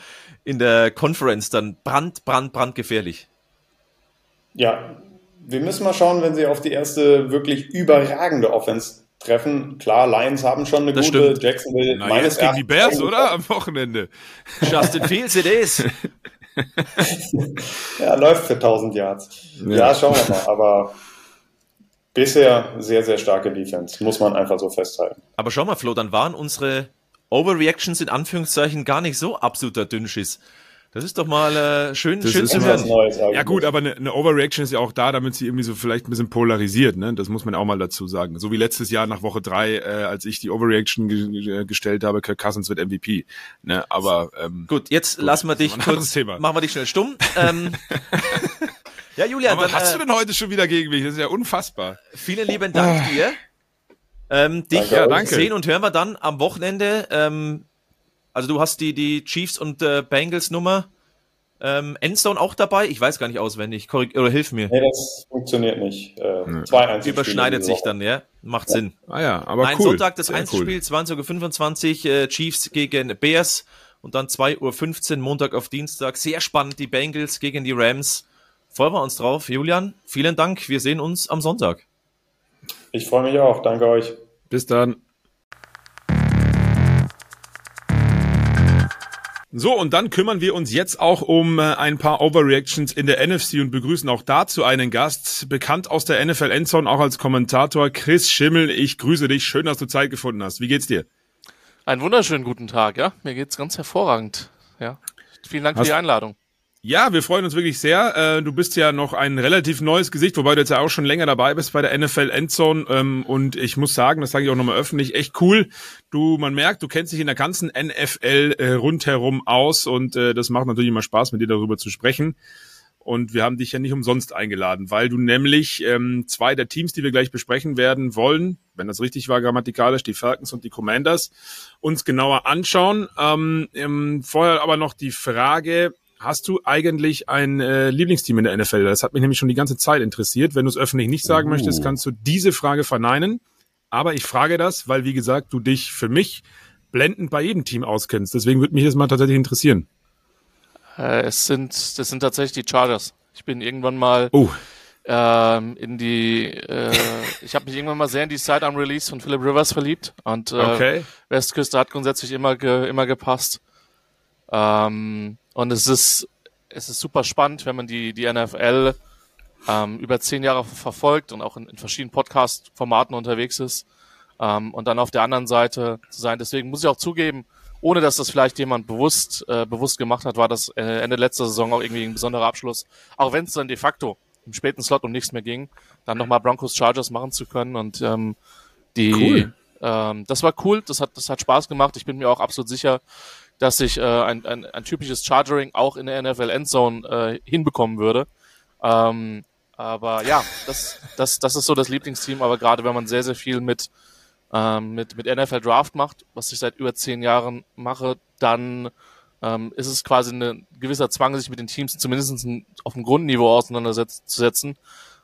Speaker 1: in der Conference dann brand, brand, brand gefährlich.
Speaker 4: Ja, wir müssen mal schauen, wenn sie auf die erste wirklich überragende Offense treffen. Klar, Lions haben schon eine
Speaker 2: das
Speaker 4: gute,
Speaker 2: stimmt. Jacksonville. Na, meines gegen die Bears, oder? Am Wochenende.
Speaker 1: Justin Fields it is.
Speaker 4: ja, läuft für 1000 Yards. Ja. ja, schauen wir mal. Aber bisher sehr, sehr starke Defense. Muss man einfach so festhalten.
Speaker 1: Aber schau mal, Flo, dann waren unsere Overreactions in Anführungszeichen gar nicht so absoluter Dünnschiss. Das ist doch mal äh, schön, das schön zu hören.
Speaker 2: Neues, ja gut, aber eine, eine Overreaction ist ja auch da, damit sie irgendwie so vielleicht ein bisschen polarisiert. Ne? Das muss man auch mal dazu sagen. So wie letztes Jahr nach Woche drei, äh, als ich die Overreaction ge gestellt habe, Kirk Cousins wird MVP. Ne? Aber ähm,
Speaker 1: gut, jetzt gut, lassen wir dich kurz, Thema. machen wir dich schnell stumm. ähm, ja, Julian,
Speaker 2: was hast äh, du denn heute schon wieder gegen mich? Das ist ja unfassbar.
Speaker 1: Vielen lieben Dank ah. dir. Ähm, dich danke, ja, danke. sehen und hören wir dann am Wochenende. Ähm, also du hast die, die Chiefs und äh, Bengals Nummer. Ähm, Endzone auch dabei? Ich weiß gar nicht auswendig. Korrig oder hilf mir.
Speaker 4: Nee, das funktioniert nicht.
Speaker 1: Äh, zwei Überschneidet sich dann, ja? Macht ja. Sinn.
Speaker 2: Ah ja, aber
Speaker 1: Nein,
Speaker 2: cool.
Speaker 1: Sonntag das Einzelspiel, cool. 20.25 Uhr, äh, Chiefs gegen Bears und dann 2.15 Uhr Montag auf Dienstag. Sehr spannend, die Bengals gegen die Rams. Freuen wir uns drauf. Julian, vielen Dank. Wir sehen uns am Sonntag.
Speaker 4: Ich freue mich auch. Danke euch.
Speaker 2: Bis dann. So, und dann kümmern wir uns jetzt auch um äh, ein paar Overreactions in der NFC und begrüßen auch dazu einen Gast, bekannt aus der NFL Endzone, auch als Kommentator, Chris Schimmel. Ich grüße dich. Schön, dass du Zeit gefunden hast. Wie geht's dir?
Speaker 5: Einen wunderschönen guten Tag, ja. Mir geht's ganz hervorragend. Ja. Vielen Dank hast, für die Einladung.
Speaker 2: Ja, wir freuen uns wirklich sehr. Äh, du bist ja noch ein relativ neues Gesicht, wobei du jetzt ja auch schon länger dabei bist bei der NFL Endzone. Ähm, und ich muss sagen, das sage ich auch nochmal öffentlich, echt cool. Du, man merkt, du kennst dich in der ganzen NFL äh, rundherum aus und äh, das macht natürlich immer Spaß, mit dir darüber zu sprechen. Und wir haben dich ja nicht umsonst eingeladen, weil du nämlich ähm, zwei der Teams, die wir gleich besprechen werden wollen, wenn das richtig war grammatikalisch, die Falcons und die Commanders, uns genauer anschauen. Ähm, vorher aber noch die Frage, Hast du eigentlich ein äh, Lieblingsteam in der NFL? Das hat mich nämlich schon die ganze Zeit interessiert. Wenn du es öffentlich nicht sagen uh. möchtest, kannst du diese Frage verneinen. Aber ich frage das, weil, wie gesagt, du dich für mich blendend bei jedem Team auskennst. Deswegen würde mich das mal tatsächlich interessieren.
Speaker 5: Äh, es sind, das sind tatsächlich die Chargers. Ich bin irgendwann mal uh. ähm, in die, äh, ich habe mich irgendwann mal sehr in die Sidearm Release von Philip Rivers verliebt und äh, okay. Westküste hat grundsätzlich immer ge, immer gepasst. Ähm, und es ist, es ist super spannend, wenn man die, die NFL ähm, über zehn Jahre verfolgt und auch in, in verschiedenen Podcast-Formaten unterwegs ist. Ähm, und dann auf der anderen Seite zu sein. Deswegen muss ich auch zugeben, ohne dass das vielleicht jemand bewusst, äh, bewusst gemacht hat, war das äh, Ende letzter Saison auch irgendwie ein besonderer Abschluss. Auch wenn es dann de facto im späten Slot um nichts mehr ging, dann nochmal Broncos Chargers machen zu können und ähm, die cool. ähm, das war cool, das hat, das hat Spaß gemacht. Ich bin mir auch absolut sicher, dass ich äh, ein, ein, ein typisches Chargering auch in der NFL Endzone äh, hinbekommen würde. Ähm, aber ja, das, das, das ist so das Lieblingsteam, aber gerade wenn man sehr, sehr viel mit ähm, mit, mit NFL Draft macht, was ich seit über zehn Jahren mache, dann ähm, ist es quasi ein gewisser Zwang, sich mit den Teams zumindest auf dem Grundniveau auseinanderzusetzen,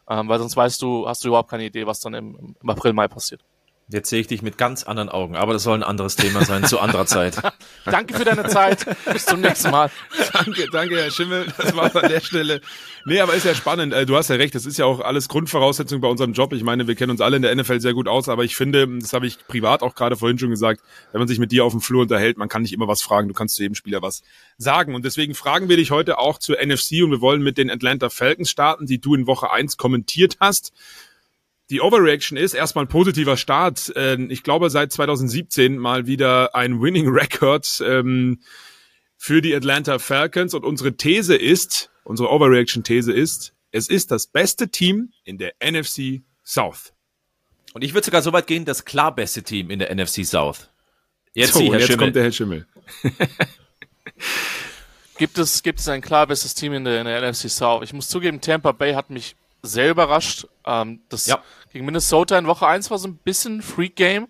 Speaker 5: ähm, weil sonst weißt du, hast du überhaupt keine Idee, was dann im, im April, Mai passiert.
Speaker 1: Jetzt sehe ich dich mit ganz anderen Augen, aber das soll ein anderes Thema sein zu anderer Zeit.
Speaker 5: danke für deine Zeit. Bis zum nächsten Mal.
Speaker 2: danke, danke, Herr Schimmel. Das war's an der Stelle. Nee, aber ist ja spannend. Äh, du hast ja recht. Das ist ja auch alles Grundvoraussetzung bei unserem Job. Ich meine, wir kennen uns alle in der NFL sehr gut aus, aber ich finde, das habe ich privat auch gerade vorhin schon gesagt, wenn man sich mit dir auf dem Flur unterhält, man kann nicht immer was fragen. Du kannst zu jedem Spieler was sagen. Und deswegen fragen wir dich heute auch zur NFC und wir wollen mit den Atlanta Falcons starten, die du in Woche eins kommentiert hast. Die Overreaction ist erstmal ein positiver Start. Ähm, ich glaube, seit 2017 mal wieder ein Winning Record ähm, für die Atlanta Falcons. Und unsere These ist, unsere Overreaction-These ist, es ist das beste Team in der NFC South.
Speaker 1: Und ich würde sogar so weit gehen, das klar beste Team in der NFC South.
Speaker 2: Jetzt, so, Sie, Herr jetzt Schimmel. kommt der Herr Schimmel.
Speaker 5: gibt, es, gibt es ein klar bestes Team in der, in der NFC South? Ich muss zugeben, Tampa Bay hat mich sehr überrascht. Ähm, das ja. gegen Minnesota in Woche 1 war so ein bisschen Freak-Game.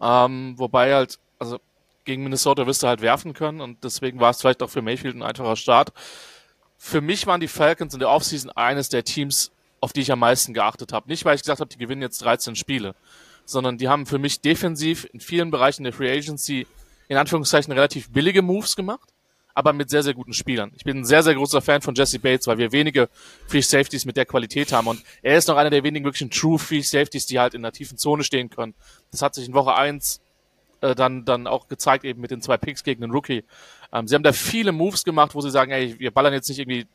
Speaker 5: Ähm, wobei halt, also gegen Minnesota wirst du halt werfen können und deswegen war es vielleicht auch für Mayfield ein einfacher Start. Für mich waren die Falcons in der Offseason eines der Teams, auf die ich am meisten geachtet habe. Nicht, weil ich gesagt habe, die gewinnen jetzt 13 Spiele, sondern die haben für mich defensiv in vielen Bereichen der Free Agency in Anführungszeichen relativ billige Moves gemacht aber mit sehr, sehr guten Spielern. Ich bin ein sehr, sehr großer Fan von Jesse Bates, weil wir wenige Free Safeties mit der Qualität haben und er ist noch einer der wenigen wirklichen True Free Safeties, die halt in der tiefen Zone stehen können. Das hat sich in Woche eins äh, dann, dann auch gezeigt, eben mit den zwei Picks gegen den Rookie. Ähm, sie haben da viele Moves gemacht, wo sie sagen, ey, wir ballern jetzt nicht irgendwie,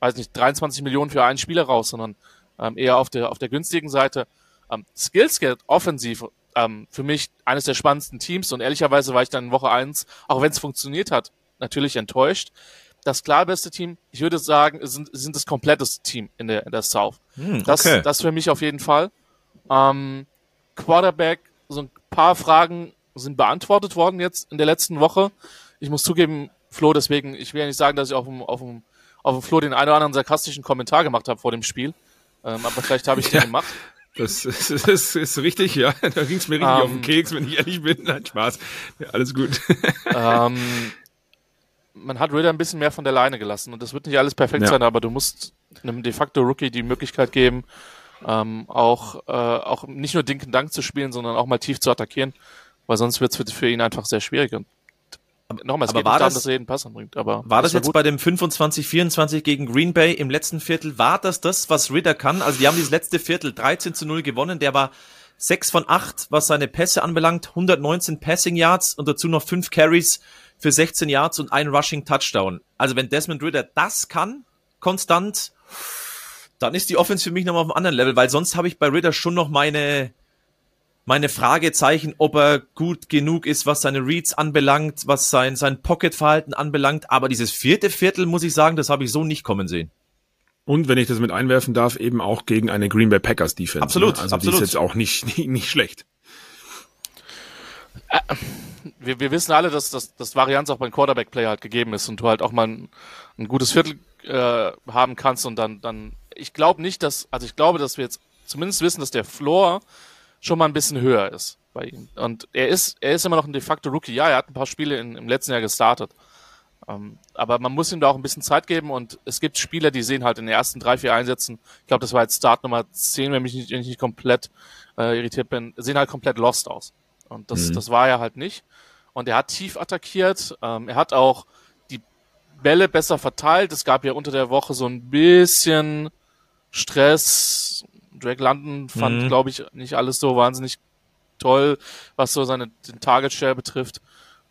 Speaker 5: weiß nicht, 23 Millionen für einen Spieler raus, sondern ähm, eher auf der, auf der günstigen Seite. Ähm, Skillscat offensiv ähm, für mich eines der spannendsten Teams und ehrlicherweise war ich dann in Woche eins, auch wenn es funktioniert hat, natürlich enttäuscht. Das klar beste Team, ich würde sagen, sind, sind das kompletteste Team in der, in der South. Hm, okay. das, das für mich auf jeden Fall. Ähm, Quarterback, so ein paar Fragen sind beantwortet worden jetzt in der letzten Woche. Ich muss zugeben, Flo, deswegen, ich will ja nicht sagen, dass ich auf dem, auf dem, auf dem Flo den einen oder anderen sarkastischen Kommentar gemacht habe vor dem Spiel. Ähm, aber vielleicht habe ich den ja. gemacht.
Speaker 2: Das ist, ist, ist richtig, ja. Da ging es mir richtig um, auf den ähm. Keks, wenn ich ehrlich bin. Nein, Spaß. Ja, alles gut.
Speaker 5: Ähm, man hat Ritter ein bisschen mehr von der Leine gelassen und das wird nicht alles perfekt ja. sein, aber du musst einem de facto Rookie die Möglichkeit geben, ähm, auch, äh, auch nicht nur Dinken Dank zu spielen, sondern auch mal tief zu attackieren, weil sonst wird es für ihn einfach sehr schwierig. Und nochmal, es aber war nicht darum, dass er jeden Pass anbringt. Aber
Speaker 1: war das, das jetzt gut. bei dem 25-24 gegen Green Bay im letzten Viertel, war das das, was Ritter kann? Also die haben dieses letzte Viertel 13 zu 0 gewonnen, der war 6 von 8, was seine Pässe anbelangt, 119 Passing Yards und dazu noch 5 Carries für 16 Yards und ein Rushing Touchdown. Also wenn Desmond Ritter das kann, konstant, dann ist die Offense für mich nochmal auf einem anderen Level, weil sonst habe ich bei Ritter schon noch meine, meine Fragezeichen, ob er gut genug ist, was seine Reads anbelangt, was sein, sein Pocket-Verhalten anbelangt. Aber dieses vierte Viertel, muss ich sagen, das habe ich so nicht kommen sehen.
Speaker 2: Und wenn ich das mit einwerfen darf, eben auch gegen eine Green Bay Packers Defense.
Speaker 1: Absolut.
Speaker 2: Ne? Also
Speaker 1: absolut.
Speaker 2: die ist jetzt auch nicht, nicht, nicht schlecht.
Speaker 5: Äh, wir, wir wissen alle, dass, dass, dass Varianz auch beim Quarterback-Play halt gegeben ist und du halt auch mal ein, ein gutes Viertel äh, haben kannst und dann, dann, ich glaube nicht, dass, also ich glaube, dass wir jetzt zumindest wissen, dass der Floor schon mal ein bisschen höher ist bei ihm. Und er ist, er ist immer noch ein de facto Rookie. Ja, er hat ein paar Spiele in, im letzten Jahr gestartet. Ähm, aber man muss ihm da auch ein bisschen Zeit geben und es gibt Spieler, die sehen halt in den ersten drei, vier Einsätzen, ich glaube, das war jetzt Start Nummer 10, wenn ich nicht, wenn ich nicht komplett äh, irritiert bin, sehen halt komplett lost aus. Und das, mhm. das war er halt nicht. Und er hat tief attackiert. Ähm, er hat auch die Bälle besser verteilt. Es gab ja unter der Woche so ein bisschen Stress. Drake London fand, mhm. glaube ich, nicht alles so wahnsinnig toll, was so seine den Target Share betrifft.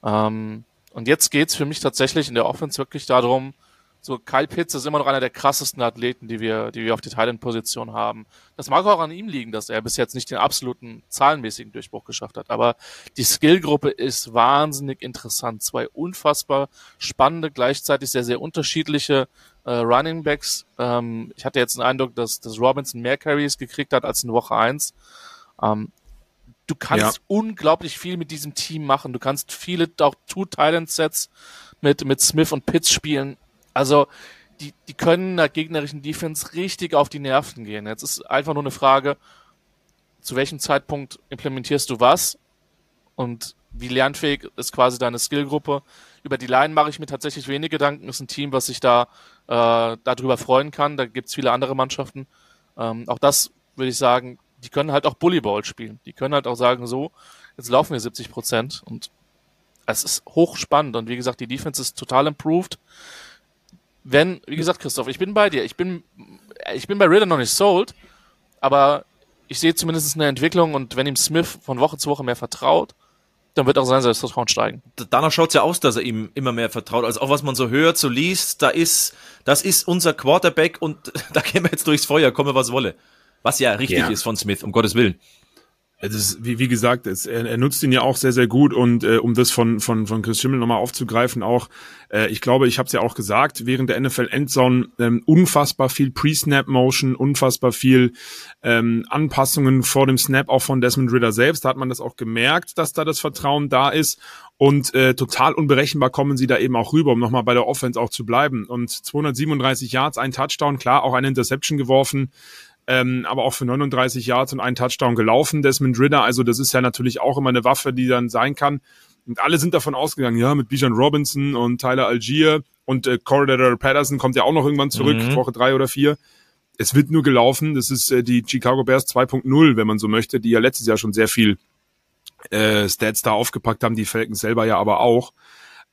Speaker 5: Ähm, und jetzt geht's für mich tatsächlich in der Offense wirklich darum, so Kyle Pitts ist immer noch einer der krassesten Athleten, die wir, die wir auf die Thailand-Position haben. Das mag auch an ihm liegen, dass er bis jetzt nicht den absoluten zahlenmäßigen Durchbruch geschafft hat. Aber die Skillgruppe ist wahnsinnig interessant. Zwei unfassbar spannende, gleichzeitig sehr, sehr unterschiedliche äh, Running Backs. Ähm, ich hatte jetzt den Eindruck, dass, dass Robinson mehr Carries gekriegt hat als in Woche eins. Ähm, du kannst ja. unglaublich viel mit diesem Team machen. Du kannst viele auch Two-Talent-Sets mit, mit Smith und Pitts spielen also, die, die können der gegnerischen Defense richtig auf die Nerven gehen. Jetzt ist einfach nur eine Frage, zu welchem Zeitpunkt implementierst du was und wie lernfähig ist quasi deine Skillgruppe. Über die Line mache ich mir tatsächlich wenig Gedanken. Ist ein Team, was sich da äh, darüber freuen kann. Da gibt es viele andere Mannschaften. Ähm, auch das würde ich sagen, die können halt auch Bullyball spielen. Die können halt auch sagen, so, jetzt laufen wir 70 Prozent und es ist hochspannend und wie gesagt, die Defense ist total improved. Wenn, wie gesagt, Christoph, ich bin bei dir. Ich bin, ich bin bei Ritter noch nicht sold, aber ich sehe zumindest eine Entwicklung und wenn ihm Smith von Woche zu Woche mehr vertraut, dann wird auch sein Selbstvertrauen steigen.
Speaker 1: Danach schaut es ja aus, dass er ihm immer mehr vertraut. Also auch was man so hört, so liest, da ist, das ist unser Quarterback und da gehen wir jetzt durchs Feuer, komme was wolle. Was ja richtig ja. ist von Smith, um Gottes Willen.
Speaker 2: Ist, wie, wie gesagt, es, er, er nutzt ihn ja auch sehr, sehr gut und äh, um das von, von, von Chris Schimmel nochmal aufzugreifen, auch, äh, ich glaube, ich habe es ja auch gesagt, während der NFL Endzone ähm, unfassbar viel Pre-Snap-Motion, unfassbar viel ähm, Anpassungen vor dem Snap, auch von Desmond Ritter selbst. Da hat man das auch gemerkt, dass da das Vertrauen da ist und äh, total unberechenbar kommen sie da eben auch rüber, um nochmal bei der Offense auch zu bleiben. Und 237 Yards, ein Touchdown, klar, auch eine Interception geworfen ähm, aber auch für 39 Yards und einen Touchdown gelaufen, Desmond Ritter. Also das ist ja natürlich auch immer eine Waffe, die dann sein kann. Und alle sind davon ausgegangen, ja, mit Bijan Robinson und Tyler Algier und äh, Cordero Patterson kommt ja auch noch irgendwann zurück, mhm. Woche drei oder vier. Es wird nur gelaufen. Das ist äh, die Chicago Bears 2.0, wenn man so möchte, die ja letztes Jahr schon sehr viel äh, Stats da aufgepackt haben, die Falcons selber ja aber auch.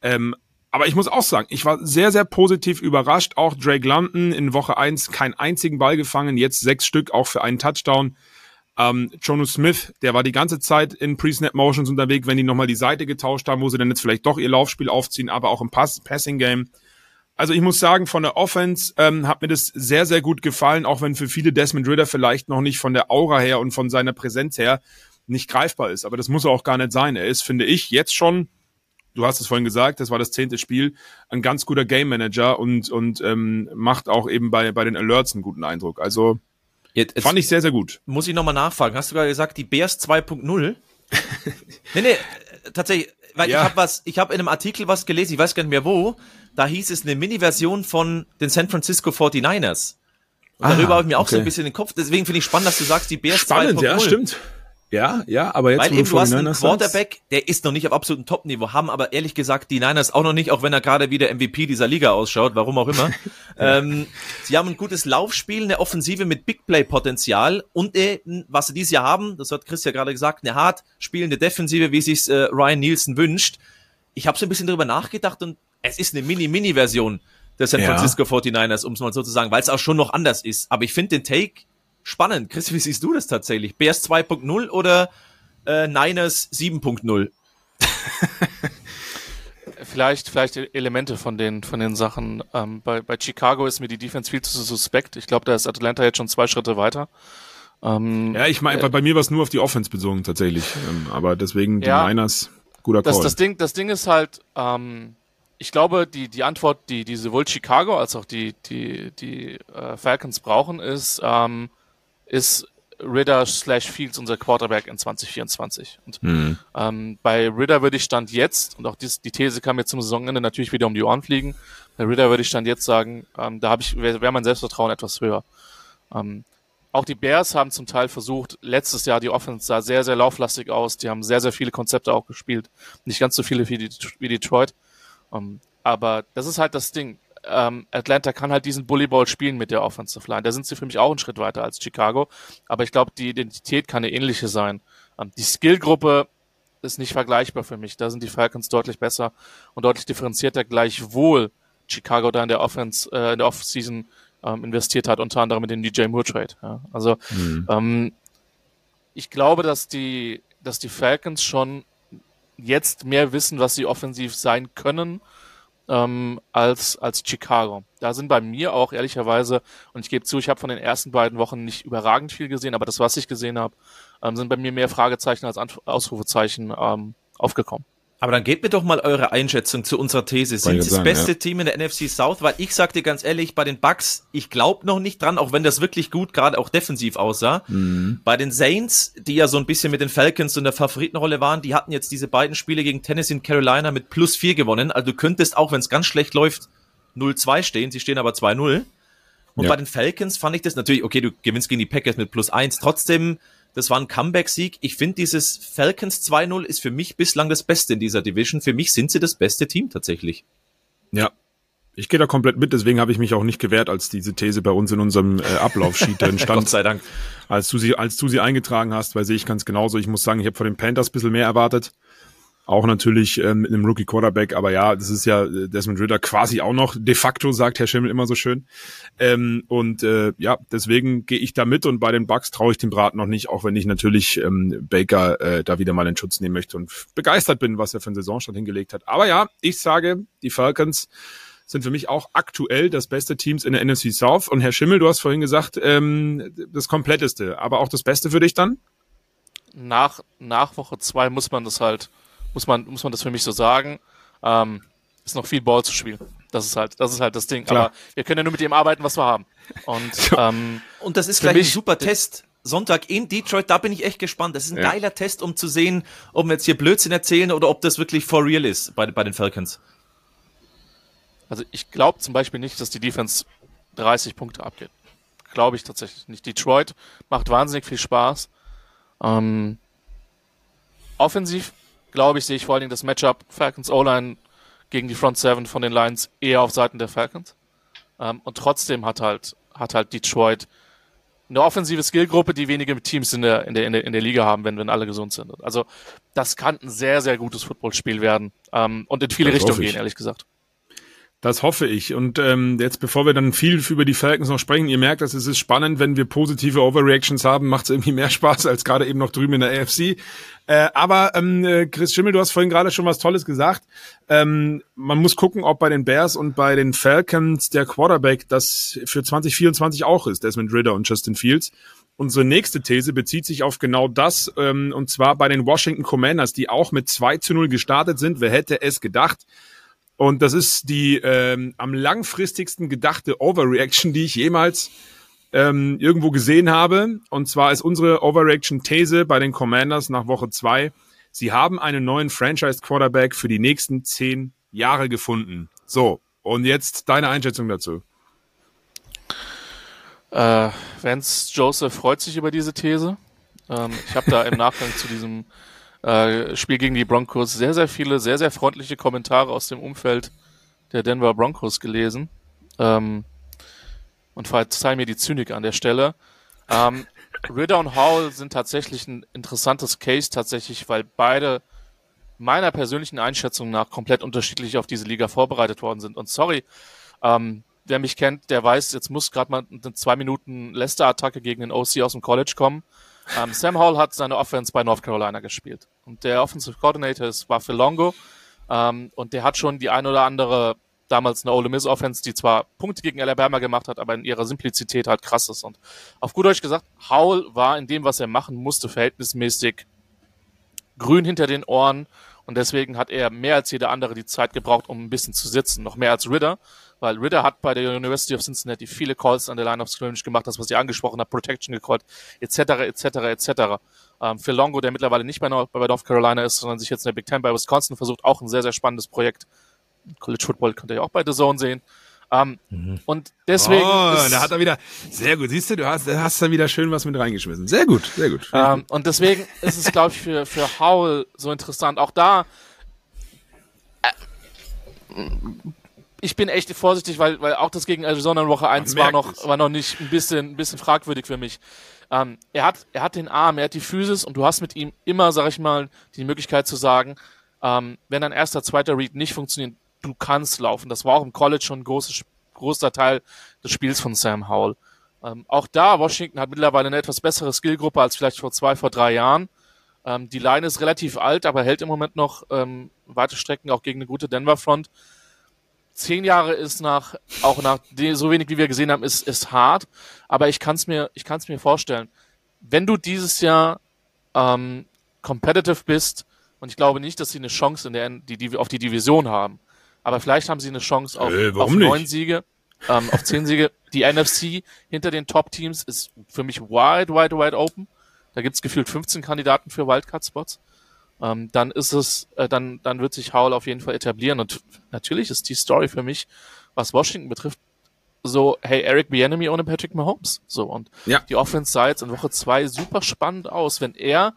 Speaker 2: Ähm, aber ich muss auch sagen, ich war sehr, sehr positiv überrascht. Auch Drake London in Woche eins keinen einzigen Ball gefangen, jetzt sechs Stück, auch für einen Touchdown. Ähm, Jonu Smith, der war die ganze Zeit in Pre-Snap-Motions unterwegs, wenn die nochmal die Seite getauscht haben, wo sie dann jetzt vielleicht doch ihr Laufspiel aufziehen, aber auch im Pass Passing-Game. Also ich muss sagen, von der Offense ähm, hat mir das sehr, sehr gut gefallen, auch wenn für viele Desmond Ritter vielleicht noch nicht von der Aura her und von seiner Präsenz her nicht greifbar ist. Aber das muss er auch gar nicht sein. Er ist, finde ich, jetzt schon du hast es vorhin gesagt, das war das zehnte Spiel, ein ganz guter Game Manager und, und ähm, macht auch eben bei, bei den Alerts einen guten Eindruck. Also jetzt, fand ich sehr, sehr gut.
Speaker 1: Muss ich nochmal nachfragen. Hast du gerade gesagt, die Bears 2.0? nee, nee, tatsächlich, weil ja. ich habe was, ich habe in einem Artikel was gelesen, ich weiß gar nicht mehr wo, da hieß es eine Mini-Version von den San Francisco 49ers. Und darüber ah, habe ich mir auch okay. so ein bisschen den Kopf, deswegen finde ich spannend, dass du sagst, die Bears 2.0. Spannend, ja,
Speaker 2: stimmt. Ja, ja, aber jetzt
Speaker 1: Weil eben du hast einen Quarterback, der ist noch nicht auf absolutem Top-Niveau, haben aber ehrlich gesagt die Niners auch noch nicht, auch wenn er gerade wieder MVP dieser Liga ausschaut, warum auch immer. ähm, sie haben ein gutes Laufspiel, eine Offensive mit Big Play-Potenzial und eben, was sie dieses Jahr haben, das hat Chris ja gerade gesagt, eine hart spielende Defensive, wie sich äh, Ryan Nielsen wünscht. Ich habe so ein bisschen darüber nachgedacht und es ist eine Mini-Mini-Version der San Francisco ja. 49ers, um es mal so zu sagen, weil es auch schon noch anders ist. Aber ich finde den Take spannend. Chris, wie siehst du das tatsächlich? Bears 2.0 oder äh, Niners 7.0?
Speaker 5: vielleicht, vielleicht Elemente von den, von den Sachen. Ähm, bei, bei Chicago ist mir die Defense viel zu suspekt. Ich glaube, da ist Atlanta jetzt schon zwei Schritte weiter.
Speaker 2: Ähm, ja, ich meine, äh, bei mir war es nur auf die Offense bezogen tatsächlich. Ähm, aber deswegen die ja, Niners, guter
Speaker 5: Call. Das, das, Ding, das Ding ist halt, ähm, ich glaube, die, die Antwort, die, die sowohl Chicago als auch die, die, die äh, Falcons brauchen, ist, ähm, ist Ritter slash Fields unser Quarterback in 2024. Und mhm. ähm, bei Ritter würde ich Stand jetzt, und auch dies, die These kam jetzt zum Saisonende natürlich wieder um die Ohren fliegen, bei Ritter würde ich Stand jetzt sagen, ähm, da habe ich, wäre wär mein Selbstvertrauen etwas höher. Ähm, auch die Bears haben zum Teil versucht, letztes Jahr die Offense sah sehr, sehr lauflastig aus, die haben sehr, sehr viele Konzepte auch gespielt. Nicht ganz so viele wie, wie Detroit. Ähm, aber das ist halt das Ding ähm, Atlanta kann halt diesen Bullyball spielen mit der Offensive Line. Da sind sie für mich auch einen Schritt weiter als Chicago. Aber ich glaube, die Identität kann eine ähnliche sein. Ähm, die Skillgruppe ist nicht vergleichbar für mich. Da sind die Falcons deutlich besser und deutlich differenzierter, gleichwohl Chicago da in der Offense, äh, in der Offseason ähm, investiert hat, unter anderem mit dem DJ Moore Trade. Ja. Also mhm. ähm, ich glaube, dass die, dass die Falcons schon jetzt mehr wissen, was sie offensiv sein können ähm, als, als Chicago. Da sind bei mir auch ehrlicherweise, und ich gebe zu, ich habe von den ersten beiden Wochen nicht überragend viel gesehen, aber das, was ich gesehen habe, ähm, sind bei mir mehr Fragezeichen als Ausrufezeichen ähm, aufgekommen.
Speaker 1: Aber dann gebt mir doch mal eure Einschätzung zu unserer These. Sind sie das beste ja. Team in der NFC South? Weil ich sagte ganz ehrlich, bei den Bucks, ich glaube noch nicht dran, auch wenn das wirklich gut gerade auch defensiv aussah. Mhm. Bei den Saints, die ja so ein bisschen mit den Falcons in der Favoritenrolle waren, die hatten jetzt diese beiden Spiele gegen Tennessee und Carolina mit plus vier gewonnen. Also du könntest, auch wenn es ganz schlecht läuft, 0-2 stehen. Sie stehen aber 2-0. Und ja. bei den Falcons fand ich das natürlich, okay, du gewinnst gegen die Packers mit plus eins. Trotzdem Das war ein Comeback-Sieg. Ich finde, dieses Falcons 2-0 ist für mich bislang das Beste in dieser Division. Für mich sind sie das beste Team tatsächlich.
Speaker 2: Ja, ich gehe da komplett mit, deswegen habe ich mich auch nicht gewehrt, als diese These bei uns in unserem äh, Ablaufsheet drin stand. Gott
Speaker 1: sei Dank.
Speaker 2: Als du sie, als du sie eingetragen hast, weil sehe ich ganz genauso. Ich muss sagen, ich habe von den Panthers ein bisschen mehr erwartet. Auch natürlich ähm, mit einem Rookie Quarterback, aber ja, das ist ja äh, Desmond Ritter quasi auch noch de facto, sagt Herr Schimmel immer so schön. Ähm, und äh, ja, deswegen gehe ich da mit und bei den Bucks traue ich dem Brat noch nicht, auch wenn ich natürlich ähm, Baker äh, da wieder mal in Schutz nehmen möchte und begeistert bin, was er für einen Saisonstart hingelegt hat. Aber ja, ich sage, die Falcons sind für mich auch aktuell das beste Teams in der NFC South. Und Herr Schimmel, du hast vorhin gesagt, ähm, das kompletteste, aber auch das Beste für dich dann?
Speaker 5: Nach, nach Woche zwei muss man das halt, muss man, muss man das für mich so sagen. Ähm, ist noch viel Ball zu spielen. Das ist halt, das ist halt das Ding. Klar. Aber wir können ja nur mit dem arbeiten, was wir haben. Und, ähm,
Speaker 1: und das ist gleich mich, ein super Test. Sonntag in Detroit, da bin ich echt gespannt. Das ist ein ja. geiler Test, um zu sehen, ob wir jetzt hier Blödsinn erzählen oder ob das wirklich for real ist bei, bei den Falcons.
Speaker 5: Also ich glaube zum Beispiel nicht, dass die Defense 30 Punkte abgeht. Glaube ich tatsächlich nicht. Detroit macht wahnsinnig viel Spaß. Ähm, offensiv, glaube ich, sehe ich vor allen Dingen das Matchup Falcons O-Line gegen die Front Seven von den Lions eher auf Seiten der Falcons. Ähm, und trotzdem hat halt, hat halt Detroit eine offensive Skillgruppe, die wenige Teams in der, in der, in der, in der Liga haben, wenn, wenn alle gesund sind. Also, das kann ein sehr, sehr gutes Footballspiel werden. Ähm, und in viele das Richtungen gehen, ehrlich gesagt.
Speaker 2: Das hoffe ich. Und ähm, jetzt, bevor wir dann viel über die Falcons noch sprechen, ihr merkt, dass es ist spannend, wenn wir positive Overreactions haben, macht es irgendwie mehr Spaß als gerade eben noch drüben in der AFC. Äh, aber ähm, äh, Chris Schimmel, du hast vorhin gerade schon was Tolles gesagt. Ähm, man muss gucken, ob bei den Bears und bei den Falcons der Quarterback das für 2024 auch ist, Desmond Ritter und Justin Fields. Unsere nächste These bezieht sich auf genau das, ähm, und zwar bei den Washington Commanders, die auch mit 2 zu 0 gestartet sind. Wer hätte es gedacht? Und das ist die ähm, am langfristigsten gedachte Overreaction, die ich jemals ähm, irgendwo gesehen habe. Und zwar ist unsere Overreaction-These bei den Commanders nach Woche zwei: Sie haben einen neuen Franchise-Quarterback für die nächsten zehn Jahre gefunden. So, und jetzt deine Einschätzung dazu.
Speaker 5: Äh, Vance Joseph freut sich über diese These. Ähm, ich habe da im Nachgang zu diesem äh, Spiel gegen die Broncos sehr, sehr viele, sehr, sehr freundliche Kommentare aus dem Umfeld der Denver Broncos gelesen. Ähm, und verzeih mir die Zynik an der Stelle. Ähm, Ritter und Howell sind tatsächlich ein interessantes Case tatsächlich, weil beide meiner persönlichen Einschätzung nach komplett unterschiedlich auf diese Liga vorbereitet worden sind. Und sorry, ähm, wer mich kennt, der weiß, jetzt muss gerade mal eine zwei Minuten Leicester-Attacke gegen den OC aus dem College kommen. Ähm, Sam Hall hat seine Offense bei North Carolina gespielt. Und der Offensive Coordinator ist, war Phil Longo. Ähm, und der hat schon die ein oder andere, damals eine Ole Miss Offense, die zwar Punkte gegen Alabama gemacht hat, aber in ihrer Simplizität halt krass ist. Und auf gut Deutsch gesagt, Howell war in dem, was er machen musste, verhältnismäßig grün hinter den Ohren. Und deswegen hat er mehr als jeder andere die Zeit gebraucht, um ein bisschen zu sitzen. Noch mehr als Ritter weil Ritter hat bei der University of Cincinnati viele Calls an der Line of Scrimmage gemacht, das, was ich angesprochen habe, Protection gecallt, etc., etc., etc. Ähm, Phil Longo, der mittlerweile nicht bei North Carolina ist, sondern sich jetzt in der Big Ten bei Wisconsin versucht, auch ein sehr, sehr spannendes Projekt. College Football könnt ihr ja auch bei The Zone sehen. Um, mhm. Und deswegen.
Speaker 2: Oh, da hat er wieder. Sehr gut. Siehst du, du hast, da hast da wieder schön was mit reingeschmissen. Sehr gut, sehr gut.
Speaker 5: Um, und deswegen ist es, glaube ich, für, für Howell so interessant. Auch da. Äh, ich bin echt vorsichtig, weil, weil auch das gegen Arizona in Woche 1 war noch, es. war noch nicht ein bisschen, ein bisschen fragwürdig für mich. Ähm, er hat, er hat den Arm, er hat die Physis und du hast mit ihm immer, sag ich mal, die Möglichkeit zu sagen, ähm, wenn ein erster, zweiter Read nicht funktioniert, du kannst laufen. Das war auch im College schon ein großes, großer Teil des Spiels von Sam Howell. Ähm, auch da, Washington hat mittlerweile eine etwas bessere Skillgruppe als vielleicht vor zwei, vor drei Jahren. Ähm, die Line ist relativ alt, aber hält im Moment noch ähm, weite Strecken auch gegen eine gute Denver Front zehn Jahre ist nach, auch nach so wenig wie wir gesehen haben, ist, ist hart. Aber ich kann es mir, ich kann mir vorstellen. Wenn du dieses Jahr ähm, competitive bist, und ich glaube nicht, dass sie eine Chance in der, die, die, auf die Division haben, aber vielleicht haben sie eine Chance auf, äh, auf neun Siege, ähm, auf zehn Siege. Die NFC hinter den Top-Teams ist für mich wide, wide, wide open. Da gibt's gefühlt 15 Kandidaten für Wildcard-Spots ähm, dann ist es, äh, dann, dann wird sich Howell auf jeden Fall etablieren. Und natürlich ist die Story für mich, was Washington betrifft, so, hey, Eric Bienemy ohne Patrick Mahomes. So, und
Speaker 2: ja.
Speaker 5: die Offense sah jetzt in Woche zwei super spannend aus, wenn er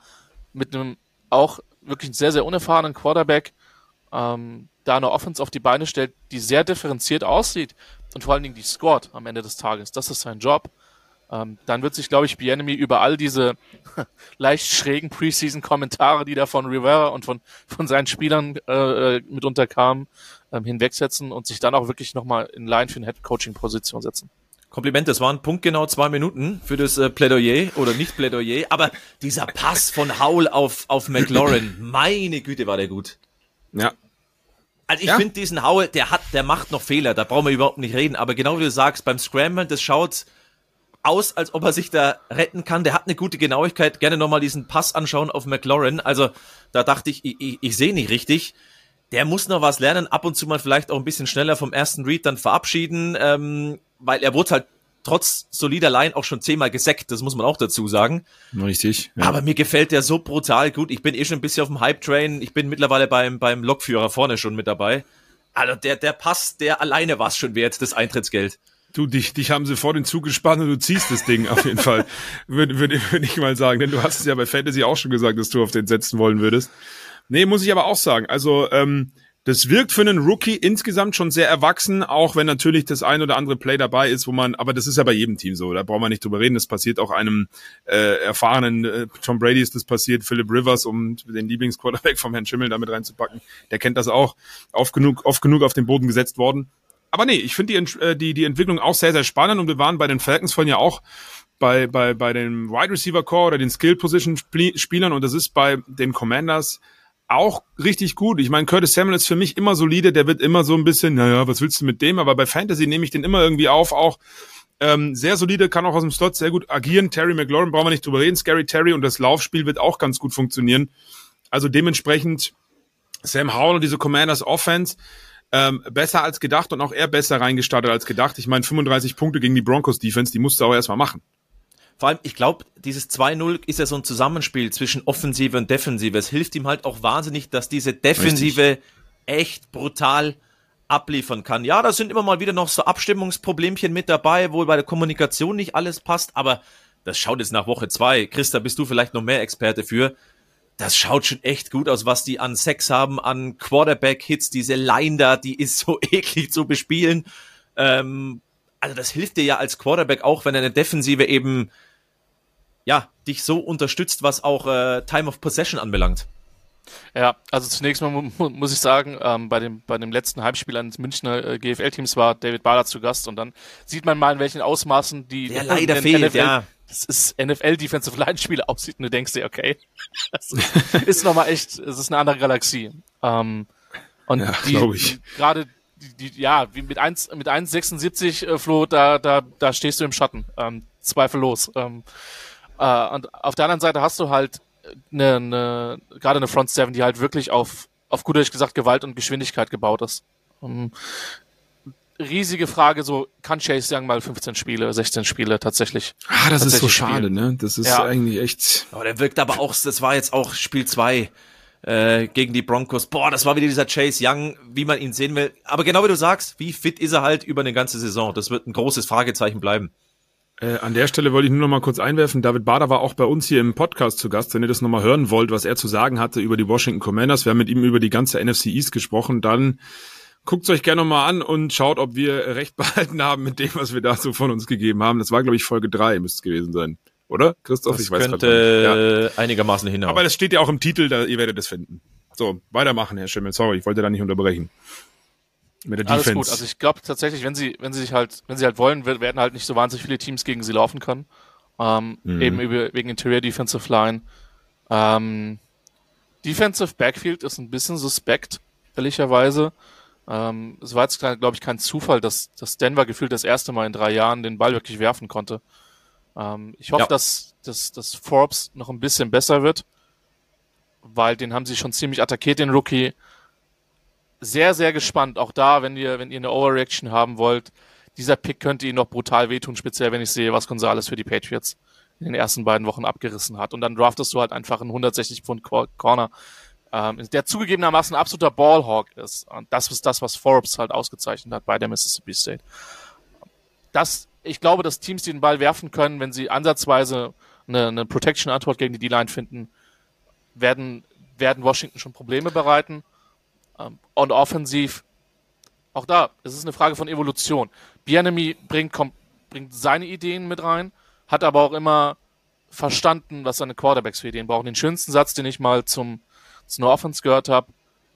Speaker 5: mit einem auch wirklich sehr, sehr unerfahrenen Quarterback ähm, da eine Offense auf die Beine stellt, die sehr differenziert aussieht und vor allen Dingen die scored am Ende des Tages. Das ist sein Job. Ähm, dann wird sich, glaube ich, Bienemy über all diese leicht schrägen Preseason-Kommentare, die da von Rivera und von, von seinen Spielern äh, mitunter kamen, ähm, hinwegsetzen und sich dann auch wirklich nochmal in Line für eine Head-Coaching-Position setzen.
Speaker 1: Kompliment, das waren punktgenau zwei Minuten für das äh, Plädoyer oder nicht Plädoyer, aber dieser Pass von Howell auf, auf McLaurin, meine Güte, war der gut.
Speaker 2: Ja.
Speaker 1: Also ich ja? finde diesen Howell, der hat, der macht noch Fehler, da brauchen wir überhaupt nicht reden, aber genau wie du sagst, beim Scramble, das schaut aus, als ob er sich da retten kann. Der hat eine gute Genauigkeit. Gerne nochmal diesen Pass anschauen auf McLaurin. Also da dachte ich, ich, ich, ich sehe nicht richtig. Der muss noch was lernen, ab und zu mal vielleicht auch ein bisschen schneller vom ersten Read dann verabschieden, ähm, weil er wurde halt trotz solider Line auch schon zehnmal gesackt, das muss man auch dazu sagen.
Speaker 2: Richtig.
Speaker 1: Ja. Aber mir gefällt der so brutal gut. Ich bin eh schon ein bisschen auf dem Hype-Train. Ich bin mittlerweile beim, beim Lokführer vorne schon mit dabei. Also der, der Pass, der alleine war es schon wert, das Eintrittsgeld.
Speaker 2: Du, dich, dich haben sie vor den Zug gespannt und du ziehst das Ding auf jeden Fall, würde würd, würd ich mal sagen. Denn du hast es ja bei Fantasy auch schon gesagt, dass du auf den setzen wollen würdest. Nee, muss ich aber auch sagen. Also, ähm, das wirkt für einen Rookie insgesamt schon sehr erwachsen, auch wenn natürlich das ein oder andere Play dabei ist, wo man, aber das ist ja bei jedem Team so, da brauchen wir nicht drüber reden. Das passiert auch einem äh, erfahrenen äh, Tom Brady ist das passiert, Philip Rivers, um den Lieblingsquarterback vom Herrn Schimmel damit reinzupacken. Der kennt das auch. Oft genug, oft genug auf den Boden gesetzt worden aber nee, ich finde die, äh, die, die Entwicklung auch sehr, sehr spannend und wir waren bei den Falcons vorhin ja auch bei, bei, bei den Wide Receiver Core oder den Skill Position Spielern und das ist bei den Commanders auch richtig gut. Ich meine, Curtis Samuel ist für mich immer solide, der wird immer so ein bisschen, naja, was willst du mit dem? Aber bei Fantasy nehme ich den immer irgendwie auf, auch ähm, sehr solide, kann auch aus dem Slot sehr gut agieren. Terry McLaurin brauchen wir nicht drüber reden. Scary Terry und das Laufspiel wird auch ganz gut funktionieren. Also dementsprechend Sam Howell und diese Commanders Offense ähm, besser als gedacht und auch er besser reingestartet als gedacht. Ich meine, 35 Punkte gegen die Broncos Defense, die musste auch erstmal machen.
Speaker 1: Vor allem, ich glaube, dieses 2-0 ist ja so ein Zusammenspiel zwischen Offensive und Defensive. Es hilft ihm halt auch wahnsinnig, dass diese Defensive Richtig. echt brutal abliefern kann. Ja, da sind immer mal wieder noch so Abstimmungsproblemchen mit dabei, wo bei der Kommunikation nicht alles passt, aber das schaut jetzt nach Woche zwei. Christa, bist du vielleicht noch mehr Experte für? das schaut schon echt gut aus, was die an Sex haben, an Quarterback-Hits, diese Line da, die ist so eklig zu bespielen. Ähm, also das hilft dir ja als Quarterback auch, wenn eine Defensive eben ja dich so unterstützt, was auch äh, Time of Possession anbelangt.
Speaker 5: Ja, also zunächst mal muss ich sagen, ähm, bei, dem, bei dem letzten Heimspiel eines Münchner äh, GFL-Teams war David Bader zu Gast und dann sieht man mal, in welchen Ausmaßen die
Speaker 1: Der leider fehlt, NFL, ja
Speaker 5: das ist NFL Defensive Line Spiele aussieht und du denkst dir, okay, das ist nochmal echt, es ist eine andere Galaxie. Ähm, und ja,
Speaker 2: glaube ich.
Speaker 5: Gerade die, die, ja, wie mit 1, mit 1,76 äh, Flo, da, da, da stehst du im Schatten, ähm, zweifellos. Ähm, äh, und auf der anderen Seite hast du halt eine, eine gerade eine Front Seven, die halt wirklich auf, auf gut Deutsch gesagt Gewalt und Geschwindigkeit gebaut ist. Um, ähm, riesige Frage, so kann Chase Young mal 15 Spiele, 16 Spiele tatsächlich.
Speaker 2: Ah, das tatsächlich ist so schade, spielen. ne? Das ist ja. eigentlich echt.
Speaker 1: Oh, der wirkt aber auch, das war jetzt auch Spiel 2 äh, gegen die Broncos. Boah, das war wieder dieser Chase Young, wie man ihn sehen will. Aber genau wie du sagst, wie fit ist er halt über eine ganze Saison? Das wird ein großes Fragezeichen bleiben.
Speaker 2: Äh, an der Stelle wollte ich nur noch mal kurz einwerfen. David Bader war auch bei uns hier im Podcast zu Gast. Wenn ihr das noch mal hören wollt, was er zu sagen hatte über die Washington Commanders, wir haben mit ihm über die ganze NFC East gesprochen, dann Guckt euch gerne mal an und schaut, ob wir recht behalten haben mit dem, was wir da so von uns gegeben haben. Das war, glaube ich, Folge drei müsste es gewesen sein. Oder? Christoph,
Speaker 1: das ich weiß könnte ja. einigermaßen hinhauen.
Speaker 2: Aber das steht ja auch im Titel, da, ihr werdet es finden. So, weitermachen, Herr Schimmel. Sorry, ich wollte da nicht unterbrechen.
Speaker 5: Mit der Alles Defense. gut. Also ich glaube tatsächlich, wenn sie, wenn sie sich halt, wenn sie halt wollen, werden halt nicht so wahnsinnig viele Teams gegen sie laufen können. Ähm, mhm. Eben über, wegen Interior Defensive Line. Ähm, Defensive Backfield ist ein bisschen suspekt, ehrlicherweise. Ähm, es war jetzt, glaube ich, kein Zufall, dass, dass Denver gefühlt das erste Mal in drei Jahren den Ball wirklich werfen konnte. Ähm, ich hoffe, ja. dass, dass, dass Forbes noch ein bisschen besser wird, weil den haben sie schon ziemlich attackiert, den Rookie. Sehr, sehr gespannt. Auch da, wenn ihr, wenn ihr eine Overreaction haben wollt, dieser Pick könnte ihnen noch brutal wehtun, speziell wenn ich sehe, was Gonzales für die Patriots in den ersten beiden Wochen abgerissen hat. Und dann draftest du halt einfach einen 160 Pfund Corner ähm, der zugegebenermaßen ein absoluter Ballhawk ist. Und das ist das, was Forbes halt ausgezeichnet hat bei der Mississippi State. das, ich glaube, dass Teams, die den Ball werfen können, wenn sie ansatzweise eine, eine Protection-Antwort gegen die D-Line finden, werden, werden Washington schon Probleme bereiten. Ähm, und offensiv, auch da, es ist eine Frage von Evolution. Bienemy bringt, bringt seine Ideen mit rein, hat aber auch immer verstanden, was seine Quarterbacks für Ideen brauchen. Den schönsten Satz, den ich mal zum, zu einer Offense gehört habe,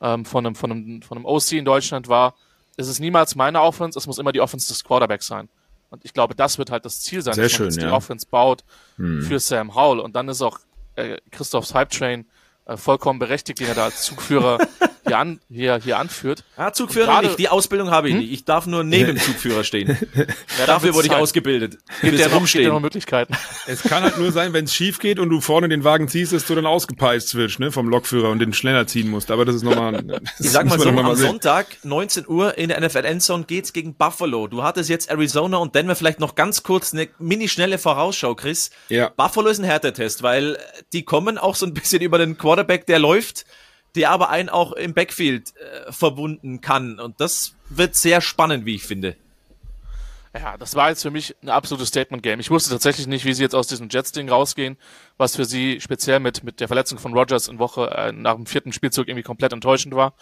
Speaker 5: ähm, von, einem, von, einem, von einem OC in Deutschland war, es ist niemals meine Offense, es muss immer die Offense des Quarterbacks sein. Und ich glaube, das wird halt das Ziel sein,
Speaker 2: Sehr dass man
Speaker 5: ja. die Offense baut hm. für Sam Howell. Und dann ist auch äh, Christophs Hype Train äh, vollkommen berechtigt, den er da als Zugführer hier, an, hier, hier anführt.
Speaker 1: Ah, Zugführer grade, nicht, die Ausbildung habe ich hm? nicht. Ich darf nur neben dem Zugführer stehen. ja, Dafür wurde ich halt. ausgebildet.
Speaker 5: Gibt der rumstehen. noch Möglichkeiten.
Speaker 2: Es kann halt nur sein, wenn es schief geht und du vorne den Wagen ziehst, dass du dann ausgepeist wirst, ne, vom Lokführer und den schneller ziehen musst. Aber das ist nochmal.
Speaker 1: Ich sag mal so, am Sonntag, 19 Uhr in der NFL Endzone geht's gegen Buffalo. Du hattest jetzt Arizona und Denver vielleicht noch ganz kurz eine mini-schnelle Vorausschau, Chris. Ja. Buffalo ist ein Härtetest, weil die kommen auch so ein bisschen über den Quarterback, der läuft der aber einen auch im Backfield äh, verwunden kann. Und das wird sehr spannend, wie ich finde.
Speaker 5: Ja, das war jetzt für mich ein absolutes Statement-Game. Ich wusste tatsächlich nicht, wie sie jetzt aus diesem Jets-Ding rausgehen, was für sie speziell mit, mit der Verletzung von Rogers in Woche äh, nach dem vierten Spielzug irgendwie komplett enttäuschend war.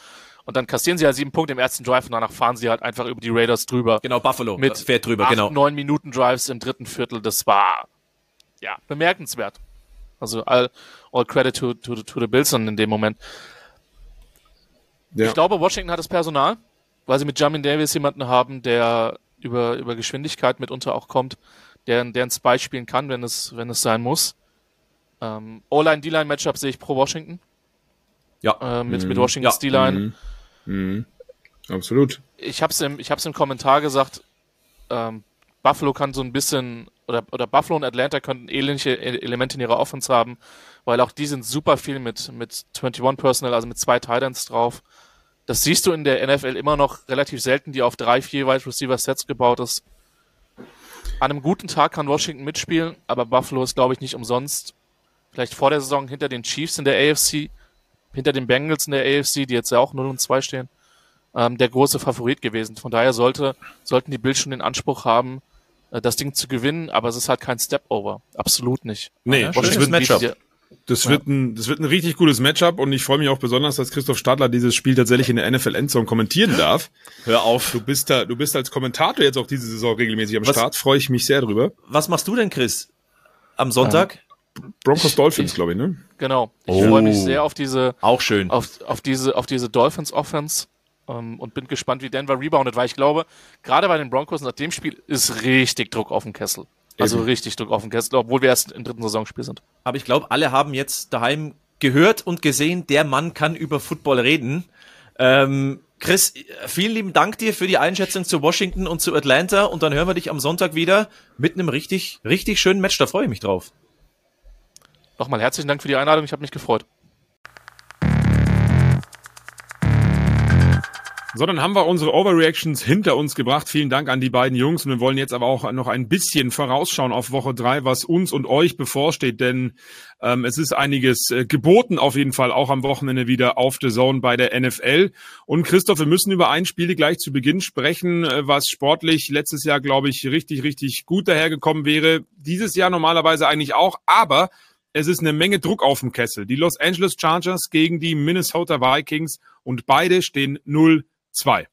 Speaker 5: Und dann kassieren sie halt sieben Punkte im ersten Drive und danach fahren sie halt einfach über die Raiders drüber.
Speaker 1: Genau, Buffalo
Speaker 5: mit
Speaker 1: fährt drüber,
Speaker 5: acht,
Speaker 1: genau.
Speaker 5: neun Minuten Drives im dritten Viertel. Das war, ja, bemerkenswert. Also all, all credit to, to, to the Bills in dem Moment. Ja. Ich glaube, Washington hat das Personal, weil sie mit Jamin Davis jemanden haben, der über, über Geschwindigkeit mitunter auch kommt, der, der ein Spy spielen kann, wenn es, wenn es sein muss. Ähm, O-Line, D-Line Matchup sehe ich pro Washington.
Speaker 1: Ja.
Speaker 5: Äh, mit, mhm. mit Washingtons ja. D-Line.
Speaker 2: Mhm. Mhm. Absolut.
Speaker 5: Ich habe es im, ich hab's im Kommentar gesagt, ähm, Buffalo kann so ein bisschen, oder, oder Buffalo und Atlanta könnten ähnliche Elemente in ihrer Offense haben, weil auch die sind super viel mit, mit 21 Personal, also mit zwei Titans drauf. Das siehst du in der NFL immer noch relativ selten, die auf drei, vier Wide Receiver Sets gebaut ist. An einem guten Tag kann Washington mitspielen, aber Buffalo ist, glaube ich, nicht umsonst. Vielleicht vor der Saison hinter den Chiefs in der AFC, hinter den Bengals in der AFC, die jetzt ja auch 0 und 2 stehen, ähm, der große Favorit gewesen. Von daher sollte, sollten die Bills schon den Anspruch haben, äh, das Ding zu gewinnen, aber es ist halt kein Step-Over. Absolut nicht.
Speaker 2: Nee, ja, schönes Matchup. Das wird ein, das wird ein richtig gutes Matchup und ich freue mich auch besonders, dass Christoph Stadler dieses Spiel tatsächlich in der NFL Endzone kommentieren darf.
Speaker 1: Hör auf.
Speaker 2: Du bist da, du bist als Kommentator jetzt auch diese Saison regelmäßig am was, Start. Freue ich mich sehr drüber.
Speaker 1: Was machst du denn, Chris? Am Sonntag?
Speaker 2: Broncos Dolphins, glaube ich, ne?
Speaker 5: Genau. Ich oh. freue mich sehr auf diese,
Speaker 1: auch schön,
Speaker 5: auf, auf diese, auf diese Dolphins Offense ähm, und bin gespannt, wie Denver reboundet, weil ich glaube, gerade bei den Broncos nach dem Spiel ist richtig Druck auf dem Kessel. Also Eben. richtig Druck auf dem Kessel, obwohl wir erst im dritten Saisonspiel sind.
Speaker 1: Aber ich glaube, alle haben jetzt daheim gehört und gesehen, der Mann kann über Football reden. Ähm, Chris, vielen lieben Dank dir für die Einschätzung zu Washington und zu Atlanta und dann hören wir dich am Sonntag wieder mit einem richtig, richtig schönen Match. Da freue ich mich drauf.
Speaker 5: Nochmal herzlichen Dank für die Einladung, ich habe mich gefreut.
Speaker 2: So, dann haben wir unsere Overreactions hinter uns gebracht. Vielen Dank an die beiden Jungs. Und wir wollen jetzt aber auch noch ein bisschen vorausschauen auf Woche drei, was uns und euch bevorsteht. Denn ähm, es ist einiges äh, geboten auf jeden Fall, auch am Wochenende wieder auf The Zone bei der NFL. Und Christoph, wir müssen über ein Spiel gleich zu Beginn sprechen, äh, was sportlich letztes Jahr, glaube ich, richtig, richtig gut dahergekommen wäre. Dieses Jahr normalerweise eigentlich auch. Aber es ist eine Menge Druck auf dem Kessel. Die Los Angeles Chargers gegen die Minnesota Vikings und beide stehen 0 2.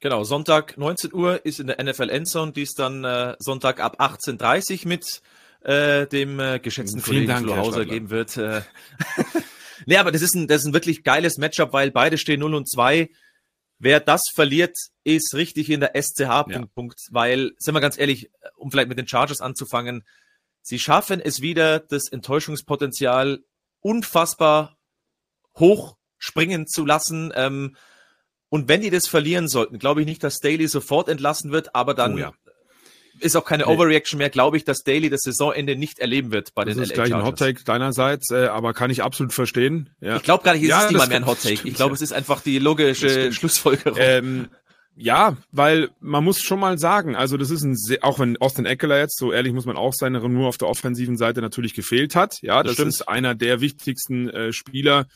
Speaker 1: Genau, Sonntag 19 Uhr ist in der NFL Endzone, die ist dann äh, Sonntag ab 18.30 Uhr mit äh, dem äh, geschätzten Vielen Kollegen Dank, Flo Hauser geben wird. Äh. nee, aber das ist, ein, das ist ein wirklich geiles Matchup, weil beide stehen 0 und 2. Wer das verliert, ist richtig in der SCH. Ja. Punkt, weil, sind wir ganz ehrlich, um vielleicht mit den Chargers anzufangen, sie schaffen es wieder, das Enttäuschungspotenzial unfassbar hoch springen zu lassen. Ähm, und wenn die das verlieren sollten, glaube ich nicht, dass Daly sofort entlassen wird, aber dann oh ja. ist auch keine Overreaction mehr, glaube ich, dass Daly das Saisonende nicht erleben wird bei
Speaker 2: das
Speaker 1: den
Speaker 2: Das ist LA gleich ein Hot Take deinerseits, äh, aber kann ich absolut verstehen.
Speaker 1: Ja. Ich glaube gar nicht, es ja, ist mal mehr ein Hot Take. Ich glaube, es ist einfach die logische Schlussfolgerung.
Speaker 2: Ähm, ja, weil man muss schon mal sagen, also das ist ein, sehr, auch wenn Austin Eckler jetzt, so ehrlich muss man auch sein, nur auf der offensiven Seite natürlich gefehlt hat. Ja, das, das ist einer der wichtigsten äh, Spieler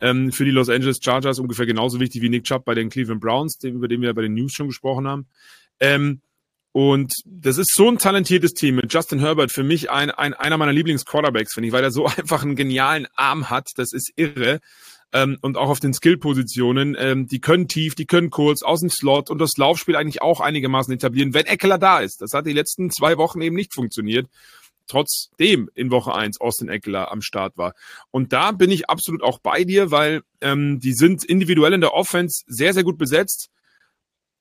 Speaker 2: ähm, für die Los Angeles Chargers ungefähr genauso wichtig wie Nick Chubb bei den Cleveland Browns, dem, über den wir bei den News schon gesprochen haben. Ähm, und das ist so ein talentiertes Team mit Justin Herbert, für mich ein, ein einer meiner Lieblings-Quarterbacks, finde ich, weil er so einfach einen genialen Arm hat. Das ist irre. Ähm, und auch auf den Skill-Positionen, ähm, die können tief, die können kurz, aus dem Slot und das Laufspiel eigentlich auch einigermaßen etablieren, wenn Eckler da ist. Das hat die letzten zwei Wochen eben nicht funktioniert trotzdem in Woche eins Austin Eckler am Start war. Und da bin ich absolut auch bei dir, weil ähm, die sind individuell in der Offense sehr, sehr gut besetzt.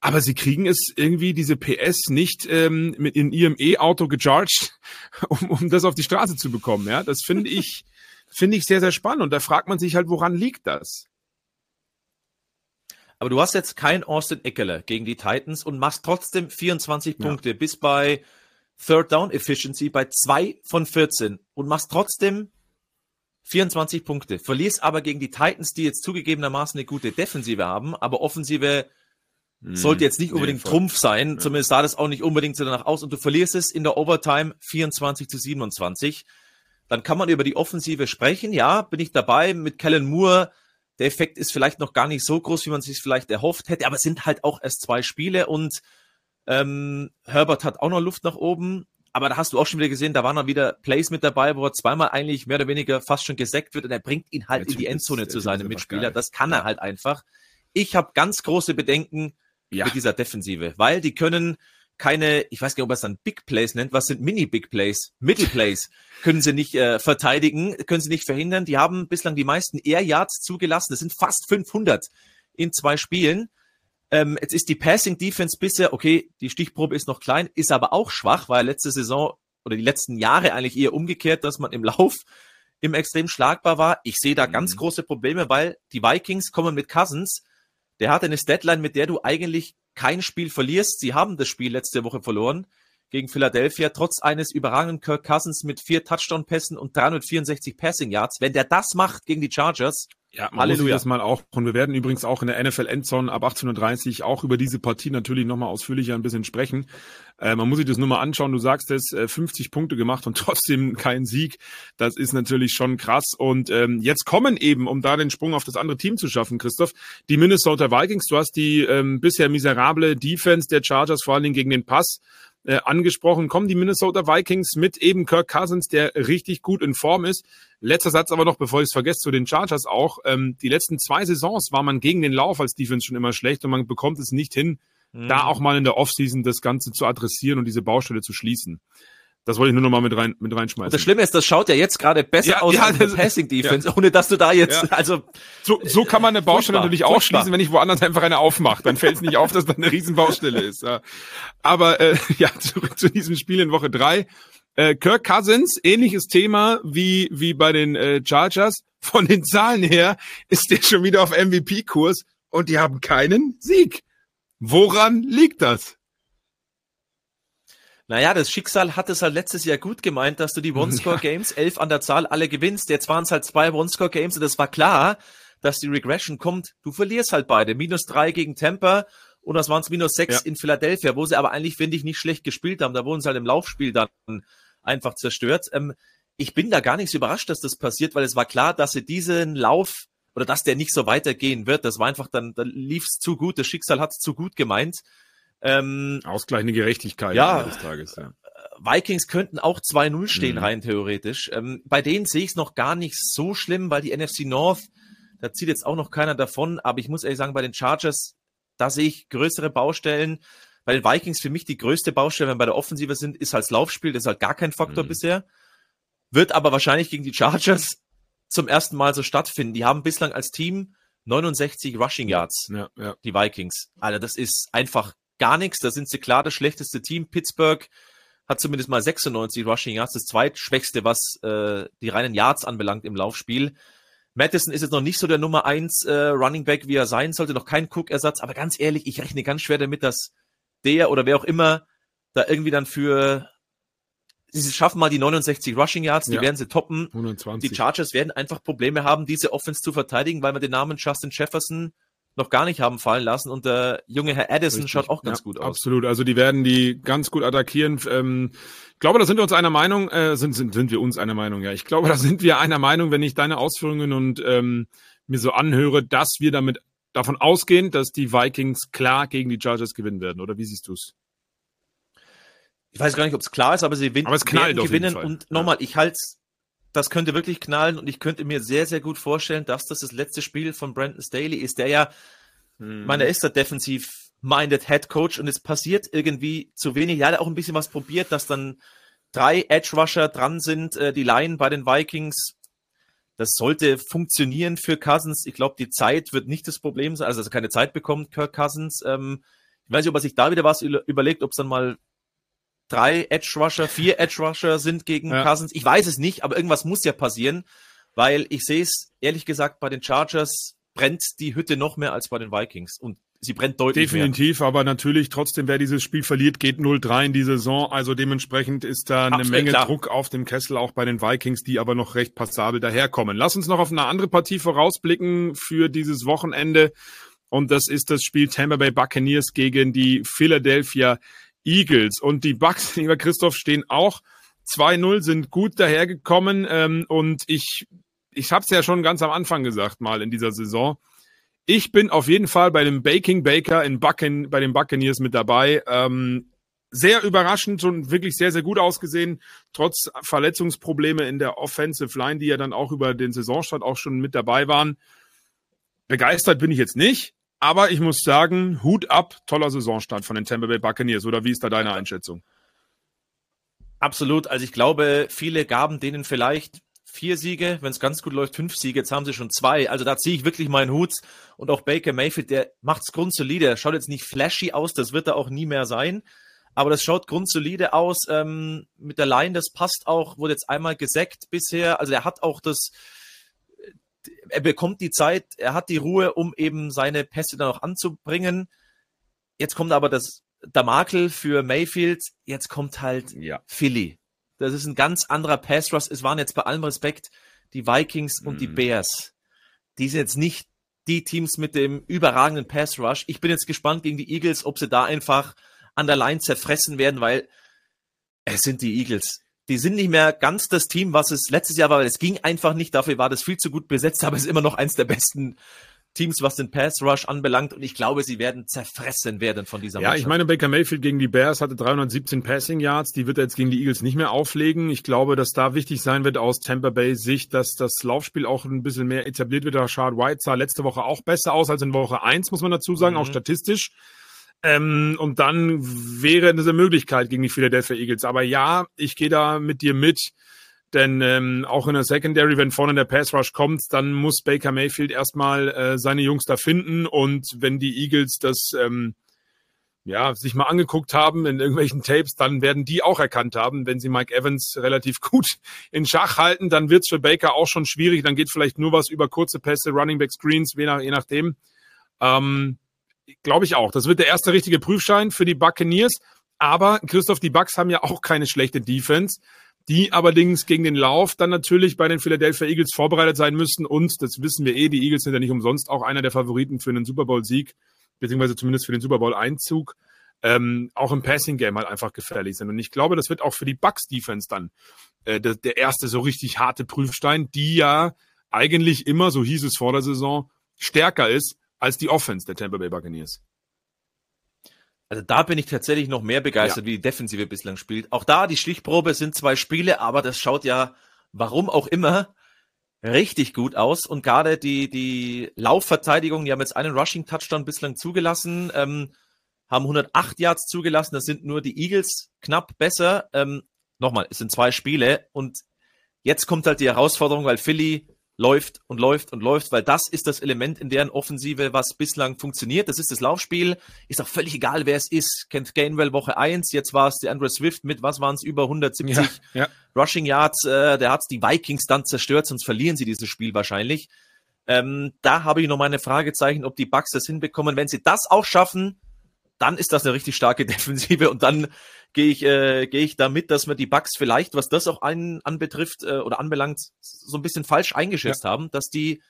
Speaker 2: Aber sie kriegen es irgendwie, diese PS, nicht ähm, mit in ihrem E-Auto gecharged, um, um das auf die Straße zu bekommen. Ja, das finde ich, finde ich sehr, sehr spannend. Und da fragt man sich halt, woran liegt das?
Speaker 1: Aber du hast jetzt kein Austin Eckler gegen die Titans und machst trotzdem 24 ja. Punkte bis bei Third Down Efficiency bei 2 von 14 und machst trotzdem 24 Punkte. Verlierst aber gegen die Titans, die jetzt zugegebenermaßen eine gute Defensive haben, aber Offensive hm, sollte jetzt nicht unbedingt nee, Trumpf sein. Ja. Zumindest sah das auch nicht unbedingt so danach aus und du verlierst es in der Overtime 24 zu 27. Dann kann man über die Offensive sprechen. Ja, bin ich dabei mit Kellen Moore. Der Effekt ist vielleicht noch gar nicht so groß, wie man sich vielleicht erhofft hätte, aber es sind halt auch erst zwei Spiele und ähm, Herbert hat auch noch Luft nach oben. Aber da hast du auch schon wieder gesehen, da waren noch wieder Plays mit dabei, wo er zweimal eigentlich mehr oder weniger fast schon gesackt wird und er bringt ihn halt ja, in die Endzone zu seinem Mitspieler. Das kann er halt einfach. Ich habe ganz große Bedenken ja. mit dieser Defensive, weil die können keine, ich weiß gar nicht, ob er es dann Big Plays nennt, was sind Mini-Big Plays, Middle Plays, können sie nicht äh, verteidigen, können sie nicht verhindern. Die haben bislang die meisten Air Yards zugelassen. Das sind fast 500 in zwei Spielen. Ähm, jetzt ist die Passing Defense bisher, okay, die Stichprobe ist noch klein, ist aber auch schwach, weil letzte Saison oder die letzten Jahre eigentlich eher umgekehrt, dass man im Lauf im extrem schlagbar war. Ich sehe da mhm. ganz große Probleme, weil die Vikings kommen mit Cousins. Der hat eine Deadline, mit der du eigentlich kein Spiel verlierst. Sie haben das Spiel letzte Woche verloren gegen Philadelphia, trotz eines überragenden Kirk Cousins mit vier Touchdown-Pässen und 364 Passing Yards. Wenn der das macht gegen die Chargers,
Speaker 2: ja, man Halleluja. muss das mal auch, und wir werden übrigens auch in der NFL Endzone ab 18.30 auch über diese Partie natürlich nochmal ausführlicher ein bisschen sprechen. Äh, man muss sich das nur mal anschauen. Du sagst es, äh, 50 Punkte gemacht und trotzdem kein Sieg. Das ist natürlich schon krass. Und ähm, jetzt kommen eben, um da den Sprung auf das andere Team zu schaffen, Christoph, die Minnesota Vikings. Du hast die ähm, bisher miserable Defense der Chargers, vor allen Dingen gegen den Pass, äh, angesprochen, kommen die Minnesota Vikings mit eben Kirk Cousins, der richtig gut in Form ist. Letzter Satz aber noch, bevor ich es vergesse, zu den Chargers auch. Ähm, die letzten zwei Saisons war man gegen den Lauf als Defense schon immer schlecht und man bekommt es nicht hin, mhm. da auch mal in der Offseason das Ganze zu adressieren und diese Baustelle zu schließen. Das wollte ich nur noch mal mit rein mit reinschmeißen. Und
Speaker 1: das Schlimme ist, das schaut ja jetzt gerade besser ja, aus ja, als Passing Defense, ja. ohne dass du da jetzt also
Speaker 2: so so kann man eine Baustelle furchtbar, natürlich auch schließen, wenn ich woanders einfach eine aufmache, dann fällt es nicht auf, dass da eine riesen Baustelle ist. Aber äh, ja, zurück zu diesem Spiel in Woche drei. Äh, Kirk Cousins, ähnliches Thema wie wie bei den äh, Chargers. Von den Zahlen her ist der schon wieder auf MVP-Kurs und die haben keinen Sieg. Woran liegt das?
Speaker 1: Naja, das Schicksal hat es halt letztes Jahr gut gemeint, dass du die One-Score-Games, elf an der Zahl, alle gewinnst. Jetzt waren es halt zwei One-Score-Games und es war klar, dass die Regression kommt. Du verlierst halt beide. Minus drei gegen Tampa und das waren es minus sechs ja. in Philadelphia, wo sie aber eigentlich, finde ich, nicht schlecht gespielt haben. Da wurden sie halt im Laufspiel dann einfach zerstört. Ähm, ich bin da gar nicht so überrascht, dass das passiert, weil es war klar, dass sie diesen Lauf oder dass der nicht so weitergehen wird. Das war einfach dann, da lief's zu gut. Das Schicksal hat's zu gut gemeint.
Speaker 2: Ähm, Ausgleichende Gerechtigkeit
Speaker 1: ja, des Tages, ja. Vikings könnten auch 2-0 stehen, mhm. rein theoretisch. Ähm, bei denen sehe ich es noch gar nicht so schlimm, weil die NFC North, da zieht jetzt auch noch keiner davon, aber ich muss ehrlich sagen, bei den Chargers, da sehe ich größere Baustellen. Bei den Vikings für mich die größte Baustelle, wenn wir bei der Offensive sind, ist halt das Laufspiel, das ist halt gar kein Faktor mhm. bisher. Wird aber wahrscheinlich gegen die Chargers zum ersten Mal so stattfinden. Die haben bislang als Team 69 Rushing Yards, ja, ja. die Vikings. Alter, das ist einfach gar nichts. Da sind sie klar das schlechteste Team. Pittsburgh hat zumindest mal 96 Rushing Yards, das zweitschwächste, was äh, die reinen Yards anbelangt im Laufspiel. Madison ist jetzt noch nicht so der Nummer eins äh, Running Back, wie er sein sollte, noch kein Cook-Ersatz, aber ganz ehrlich, ich rechne ganz schwer damit, dass der oder wer auch immer da irgendwie dann für sie schaffen mal die 69 Rushing Yards, die ja. werden sie toppen. 120. Die Chargers werden einfach Probleme haben, diese Offense zu verteidigen, weil man den Namen Justin Jefferson noch gar nicht haben fallen lassen und der junge Herr Addison Richtig. schaut auch ganz ja, gut aus.
Speaker 2: Absolut, also die werden die ganz gut attackieren. Ähm, ich glaube, da sind wir uns einer Meinung, äh, sind, sind, sind wir uns einer Meinung, ja. Ich glaube, da sind wir einer Meinung, wenn ich deine Ausführungen und ähm, mir so anhöre, dass wir damit davon ausgehen, dass die Vikings klar gegen die Chargers gewinnen werden, oder wie siehst du's?
Speaker 1: ich weiß gar nicht, ob es klar ist, aber sie
Speaker 2: aber es knallt
Speaker 1: werden gewinnen. Und nochmal, ich halte das könnte wirklich knallen und ich könnte mir sehr, sehr gut vorstellen, dass das das letzte Spiel von Brandon Staley ist, der ja, hm. meine, ist der defensiv minded Head Coach und es passiert irgendwie zu wenig. Ja, er hat auch ein bisschen was probiert, dass dann drei Edge Rusher dran sind, äh, die Line bei den Vikings. Das sollte funktionieren für Cousins. Ich glaube, die Zeit wird nicht das Problem sein, also dass er keine Zeit bekommt, Kirk Cousins. Ähm, ich weiß nicht, ob er sich da wieder was überlegt, ob es dann mal drei Edge Rusher, vier Edge Rusher sind gegen ja. Cousins. Ich weiß es nicht, aber irgendwas muss ja passieren, weil ich sehe es ehrlich gesagt bei den Chargers brennt die Hütte noch mehr als bei den Vikings und sie brennt deutlich
Speaker 2: Definitiv, mehr. aber natürlich trotzdem, wer dieses Spiel verliert, geht 0-3 in die Saison. Also dementsprechend ist da eine Absolut, Menge klar. Druck auf dem Kessel, auch bei den Vikings, die aber noch recht passabel daherkommen. Lass uns noch auf eine andere Partie vorausblicken für dieses Wochenende. Und das ist das Spiel Tampa Bay Buccaneers gegen die Philadelphia Eagles. Und die Bucks, lieber Christoph, stehen auch 2-0, sind gut dahergekommen. Ähm, und ich, ich habe es ja schon ganz am Anfang gesagt, mal in dieser Saison. Ich bin auf jeden Fall bei dem Baking Baker in Bucken, bei den Buccaneers mit dabei. Ähm, sehr überraschend und wirklich sehr, sehr gut ausgesehen, trotz Verletzungsprobleme in der Offensive Line, die ja dann auch über den Saisonstart auch schon mit dabei waren. Begeistert bin ich jetzt nicht, aber ich muss sagen, Hut ab, toller Saisonstart von den Tampa Bay Buccaneers. Oder wie ist da deine Einschätzung?
Speaker 1: Absolut. Also ich glaube, viele gaben denen vielleicht vier Siege, wenn es ganz gut läuft, fünf Siege. Jetzt haben sie schon zwei. Also da ziehe ich wirklich meinen Hut. Und auch Baker Mayfield, der macht's grundsolide. Er schaut jetzt nicht flashy aus, das wird er auch nie mehr sein. Aber das schaut grundsolide aus. Ähm, mit der Line, das passt auch, wurde jetzt einmal gesackt bisher. Also er hat auch das, er bekommt die Zeit, er hat die Ruhe, um eben seine Pässe dann auch anzubringen. Jetzt kommt aber das, der Makel für Mayfield, jetzt kommt halt ja. Philly. Das ist ein ganz anderer Pass Rush. Es waren jetzt bei allem Respekt die Vikings und mm. die mhm. Bears. Die sind jetzt nicht die Teams mit dem überragenden Pass Rush. Ich bin jetzt gespannt gegen die Eagles, ob sie da einfach an der Line zerfressen werden, weil es sind die Eagles die sind nicht mehr ganz das Team, was es letztes Jahr war, weil es ging einfach nicht. Dafür war das viel zu gut besetzt, aber es ist immer noch eins der besten Teams, was den Pass Rush anbelangt. Und ich glaube, sie werden zerfressen werden von dieser
Speaker 2: Mannschaft. Ja, ich meine, Baker Mayfield gegen die Bears hatte 317 Passing Yards. Die wird er jetzt gegen die Eagles nicht mehr auflegen. Ich glaube, dass da wichtig sein wird aus Tampa Bay Sicht, dass das Laufspiel auch ein bisschen mehr etabliert wird. Rashad White sah letzte Woche auch besser aus als in Woche 1, muss man dazu sagen, mhm. auch statistisch. Ähm, und dann wäre eine Möglichkeit gegen die Philadelphia Eagles. Aber ja, ich gehe da mit dir mit. Denn ähm, auch in der Secondary, wenn vorne der Pass Rush kommt, dann muss Baker Mayfield erstmal äh, seine Jungs da finden. Und wenn die Eagles das ähm, ja, sich mal angeguckt haben in irgendwelchen Tapes, dann werden die auch erkannt haben, wenn sie Mike Evans relativ gut in Schach halten, dann wird's für Baker auch schon schwierig. Dann geht vielleicht nur was über kurze Pässe, Running Back Screens, je, nach, je nachdem. Ähm, Glaube ich auch. Das wird der erste richtige Prüfschein für die Buccaneers. Aber Christoph, die Bucks haben ja auch keine schlechte Defense, die allerdings gegen den Lauf dann natürlich bei den Philadelphia Eagles vorbereitet sein müssen. Und das wissen wir eh, die Eagles sind ja nicht umsonst auch einer der Favoriten für einen Super Bowl-Sieg, beziehungsweise zumindest für den Super Bowl-Einzug. Ähm, auch im Passing-Game halt einfach gefährlich sind. Und ich glaube, das wird auch für die Bucks-Defense dann äh, der, der erste so richtig harte Prüfstein, die ja eigentlich immer, so hieß es vor der Saison, stärker ist als die Offense der Tampa Bay Buccaneers.
Speaker 1: Also da bin ich tatsächlich noch mehr begeistert, ja. wie die Defensive bislang spielt. Auch da, die Stichprobe sind zwei Spiele, aber das schaut ja, warum auch immer, richtig gut aus. Und gerade die, die Laufverteidigung, die haben jetzt einen Rushing-Touchdown bislang zugelassen, ähm, haben 108 Yards zugelassen. Das sind nur die Eagles knapp besser. Ähm, nochmal, es sind zwei Spiele. Und jetzt kommt halt die Herausforderung, weil Philly läuft und läuft und läuft, weil das ist das Element in deren Offensive, was bislang funktioniert. Das ist das Laufspiel. Ist auch völlig egal, wer es ist. Kennt Gainwell Woche 1, jetzt war es der Andrew Swift mit, was waren es, über 170 ja, ja. Rushing Yards. Äh, der hat die Vikings dann zerstört, sonst verlieren sie dieses Spiel wahrscheinlich. Ähm, da habe ich noch meine Fragezeichen, ob die Bucks das hinbekommen. Wenn sie das auch schaffen, dann ist das eine richtig starke Defensive und dann gehe ich, äh, gehe ich damit, dass wir die Bugs vielleicht, was das auch ein, anbetrifft äh, oder anbelangt, so ein bisschen falsch eingeschätzt ja. haben, dass die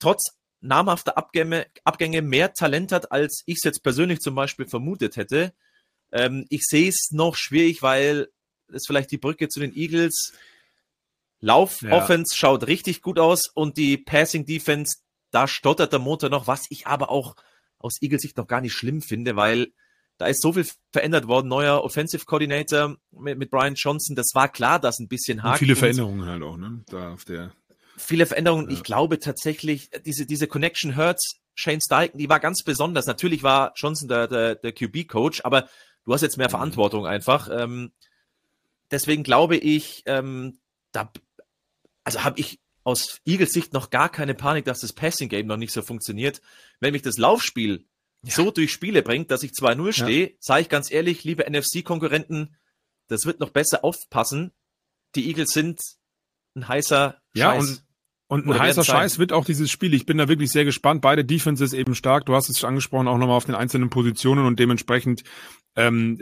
Speaker 1: trotz namhafter Abgänge, Abgänge mehr Talent hat, als ich es jetzt persönlich zum Beispiel vermutet hätte. Ähm, ich sehe es noch schwierig, weil es vielleicht die Brücke zu den Eagles. Lauf-Offense ja. schaut richtig gut aus und die Passing-Defense, da stottert der Motor noch, was ich aber auch aus Eagles Sicht noch gar nicht schlimm finde, weil da ist so viel verändert worden. Neuer Offensive Coordinator mit, mit Brian Johnson. Das war klar, dass ein bisschen
Speaker 2: hakt. Und viele Veränderungen halt auch, ne? Da auf der.
Speaker 1: Viele Veränderungen. Ja. Ich glaube tatsächlich, diese, diese Connection Hurts, Shane Steichen, die war ganz besonders. Natürlich war Johnson der, der, der QB-Coach, aber du hast jetzt mehr mhm. Verantwortung einfach. Ähm, deswegen glaube ich, ähm, da, also habe ich aus Eagles Sicht noch gar keine Panik, dass das Passing Game noch nicht so funktioniert. Wenn mich das Laufspiel ja. so durch Spiele bringt, dass ich 2-0 stehe, ja. sage ich ganz ehrlich, liebe NFC-Konkurrenten, das wird noch besser aufpassen. Die Eagles sind ein heißer
Speaker 2: ja, Scheiß. Und und ein heißer Scheiß wird auch dieses Spiel. Ich bin da wirklich sehr gespannt. Beide Defenses eben stark. Du hast es angesprochen, auch nochmal auf den einzelnen Positionen und dementsprechend ähm,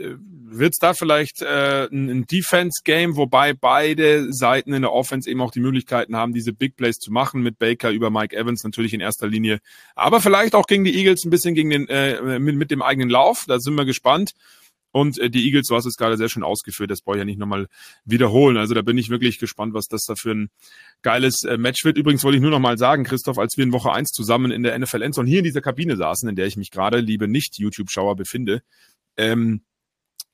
Speaker 2: wird es da vielleicht äh, ein Defense-Game, wobei beide Seiten in der Offense eben auch die Möglichkeiten haben, diese Big Plays zu machen mit Baker über Mike Evans natürlich in erster Linie, aber vielleicht auch gegen die Eagles ein bisschen gegen den äh, mit, mit dem eigenen Lauf. Da sind wir gespannt. Und äh, die Eagles, du hast es gerade sehr schön ausgeführt, das brauche ich ja nicht nochmal wiederholen. Also da bin ich wirklich gespannt, was das da für ein geiles äh, Match wird. Übrigens wollte ich nur nochmal sagen, Christoph, als wir in Woche eins zusammen in der NFL Endzone hier in dieser Kabine saßen, in der ich mich gerade, liebe Nicht-YouTube-Schauer, befinde, ähm,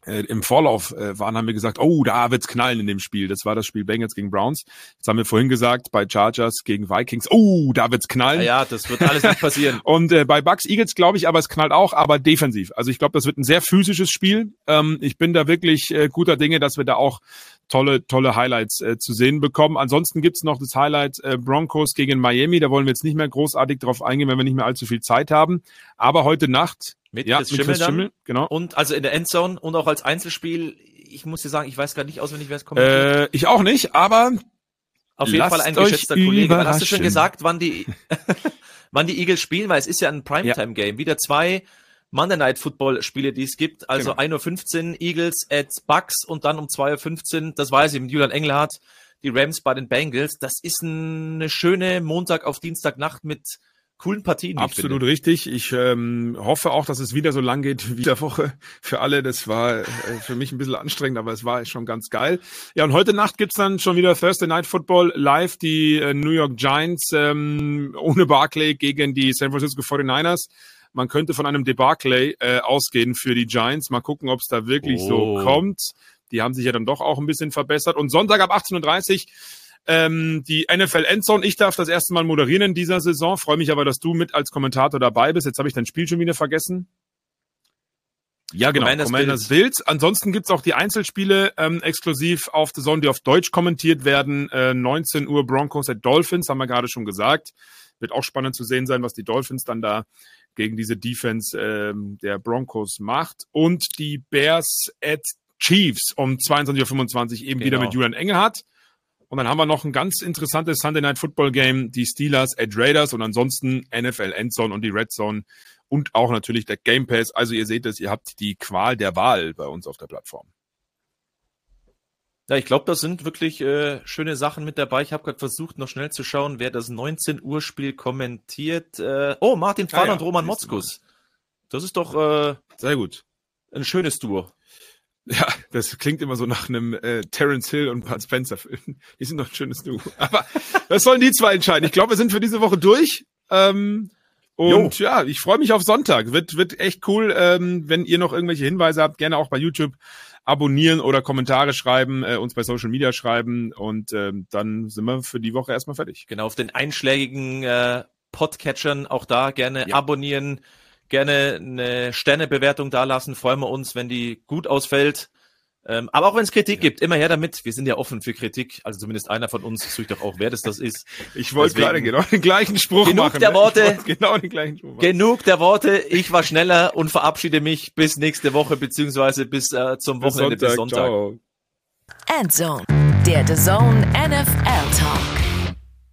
Speaker 2: äh, im Vorlauf äh, waren, haben wir gesagt, oh, da wird's knallen in dem Spiel. Das war das Spiel Bengals gegen Browns. Jetzt haben wir vorhin gesagt, bei Chargers gegen Vikings, oh, da wird's knallen.
Speaker 1: Ja, das wird alles nicht passieren.
Speaker 2: und äh, bei Bucks Eagles glaube ich, aber es knallt auch, aber defensiv. Also ich glaube, das wird ein sehr physisches Spiel. Ähm, ich bin da wirklich äh, guter Dinge, dass wir da auch tolle, tolle Highlights äh, zu sehen bekommen. Ansonsten gibt's noch das Highlight äh, Broncos gegen Miami. Da wollen wir jetzt nicht mehr großartig drauf eingehen, wenn wir nicht mehr allzu viel Zeit haben. Aber heute Nacht
Speaker 1: mit ja, Chris mit Schimmel, Chris Schimmel genau. Und also in der Endzone und auch als Einzelspiel. Ich muss dir sagen, ich weiß gar nicht auswendig, wer es
Speaker 2: kommt. Äh, ich auch nicht, aber
Speaker 1: auf jeden Fall ein geschätzter Kollege. Wann hast du schon gesagt, wann die, wann die Eagles spielen? Weil es ist ja ein Primetime-Game. Ja. Wieder zwei Monday Night Football Spiele, die es gibt. Also genau. 1.15 Uhr Eagles at Bucks und dann um 2.15 Uhr, das weiß ich, mit Julian Engelhardt, die Rams bei den Bengals. Das ist eine schöne Montag auf Dienstagnacht mit coolen Partien.
Speaker 2: Absolut ich richtig. Ich ähm, hoffe auch, dass es wieder so lang geht wie der Woche für alle. Das war äh, für mich ein bisschen anstrengend, aber es war schon ganz geil. Ja, und heute Nacht gibt's dann schon wieder Thursday Night Football live. Die äh, New York Giants ähm, ohne Barclay gegen die San Francisco 49ers. Man könnte von einem Debacle äh, ausgehen für die Giants. Mal gucken, ob es da wirklich oh. so kommt. Die haben sich ja dann doch auch ein bisschen verbessert. Und Sonntag ab 18.30 Uhr ähm, die NFL Endzone. Ich darf das erste Mal moderieren in dieser Saison. Freue mich aber, dass du mit als Kommentator dabei bist. Jetzt habe ich dein Spiel schon wieder vergessen. Ja, genau. Commanders, Commanders Bills. Ansonsten gibt's auch die Einzelspiele ähm, exklusiv auf The Zone, die auf Deutsch kommentiert werden. Äh, 19 Uhr Broncos at Dolphins, haben wir gerade schon gesagt. Wird auch spannend zu sehen sein, was die Dolphins dann da gegen diese Defense ähm, der macht. Und die Bears at Chiefs um 22.25 Uhr eben genau. wieder mit Julian Engelhardt. Und dann haben wir noch ein ganz interessantes Sunday Night Football Game, die Steelers at Raiders und ansonsten NFL Endzone und die Red Zone und auch natürlich der Game Pass. Also ihr seht es, ihr habt die Qual der Wahl bei uns auf der Plattform.
Speaker 1: Ja, ich glaube, da sind wirklich äh, schöne Sachen mit dabei. Ich habe gerade versucht, noch schnell zu schauen, wer das 19 Uhr Spiel kommentiert. Äh, oh, Martin Fahler ah, ja, und Roman Motzkus. Das ist doch äh,
Speaker 2: sehr gut.
Speaker 1: Ein schönes Duo.
Speaker 2: Ja, das klingt immer so nach einem äh, Terence Hill und Bud Spencer Film. Die sind doch ein schönes Duo. Aber das sollen die zwei entscheiden. Ich glaube, wir sind für diese Woche durch. Ähm, und jo. ja, ich freue mich auf Sonntag. Wird, wird echt cool. Ähm, wenn ihr noch irgendwelche Hinweise habt, gerne auch bei YouTube abonnieren oder Kommentare schreiben, äh, uns bei Social Media schreiben und ähm, dann sind wir für die Woche erstmal fertig.
Speaker 1: Genau, auf den einschlägigen äh, Podcatchern auch da gerne ja. abonnieren, gerne eine Sternebewertung dalassen. Freuen wir uns, wenn die gut ausfällt. Ähm, aber auch wenn es Kritik ja. gibt, immer her damit. Wir sind ja offen für Kritik. Also zumindest einer von uns sucht doch auch, wer das, das ist.
Speaker 2: Ich wollte gerade genau den gleichen Spruch
Speaker 1: genug
Speaker 2: machen.
Speaker 1: Der ne? Worte, genau den gleichen Spruch machen. Genug der Worte. Ich war schneller und verabschiede mich bis nächste Woche beziehungsweise bis äh, zum Wochenende bis Sonntag. Bis Sonntag.
Speaker 3: Endzone, der The Zone NFL Talk.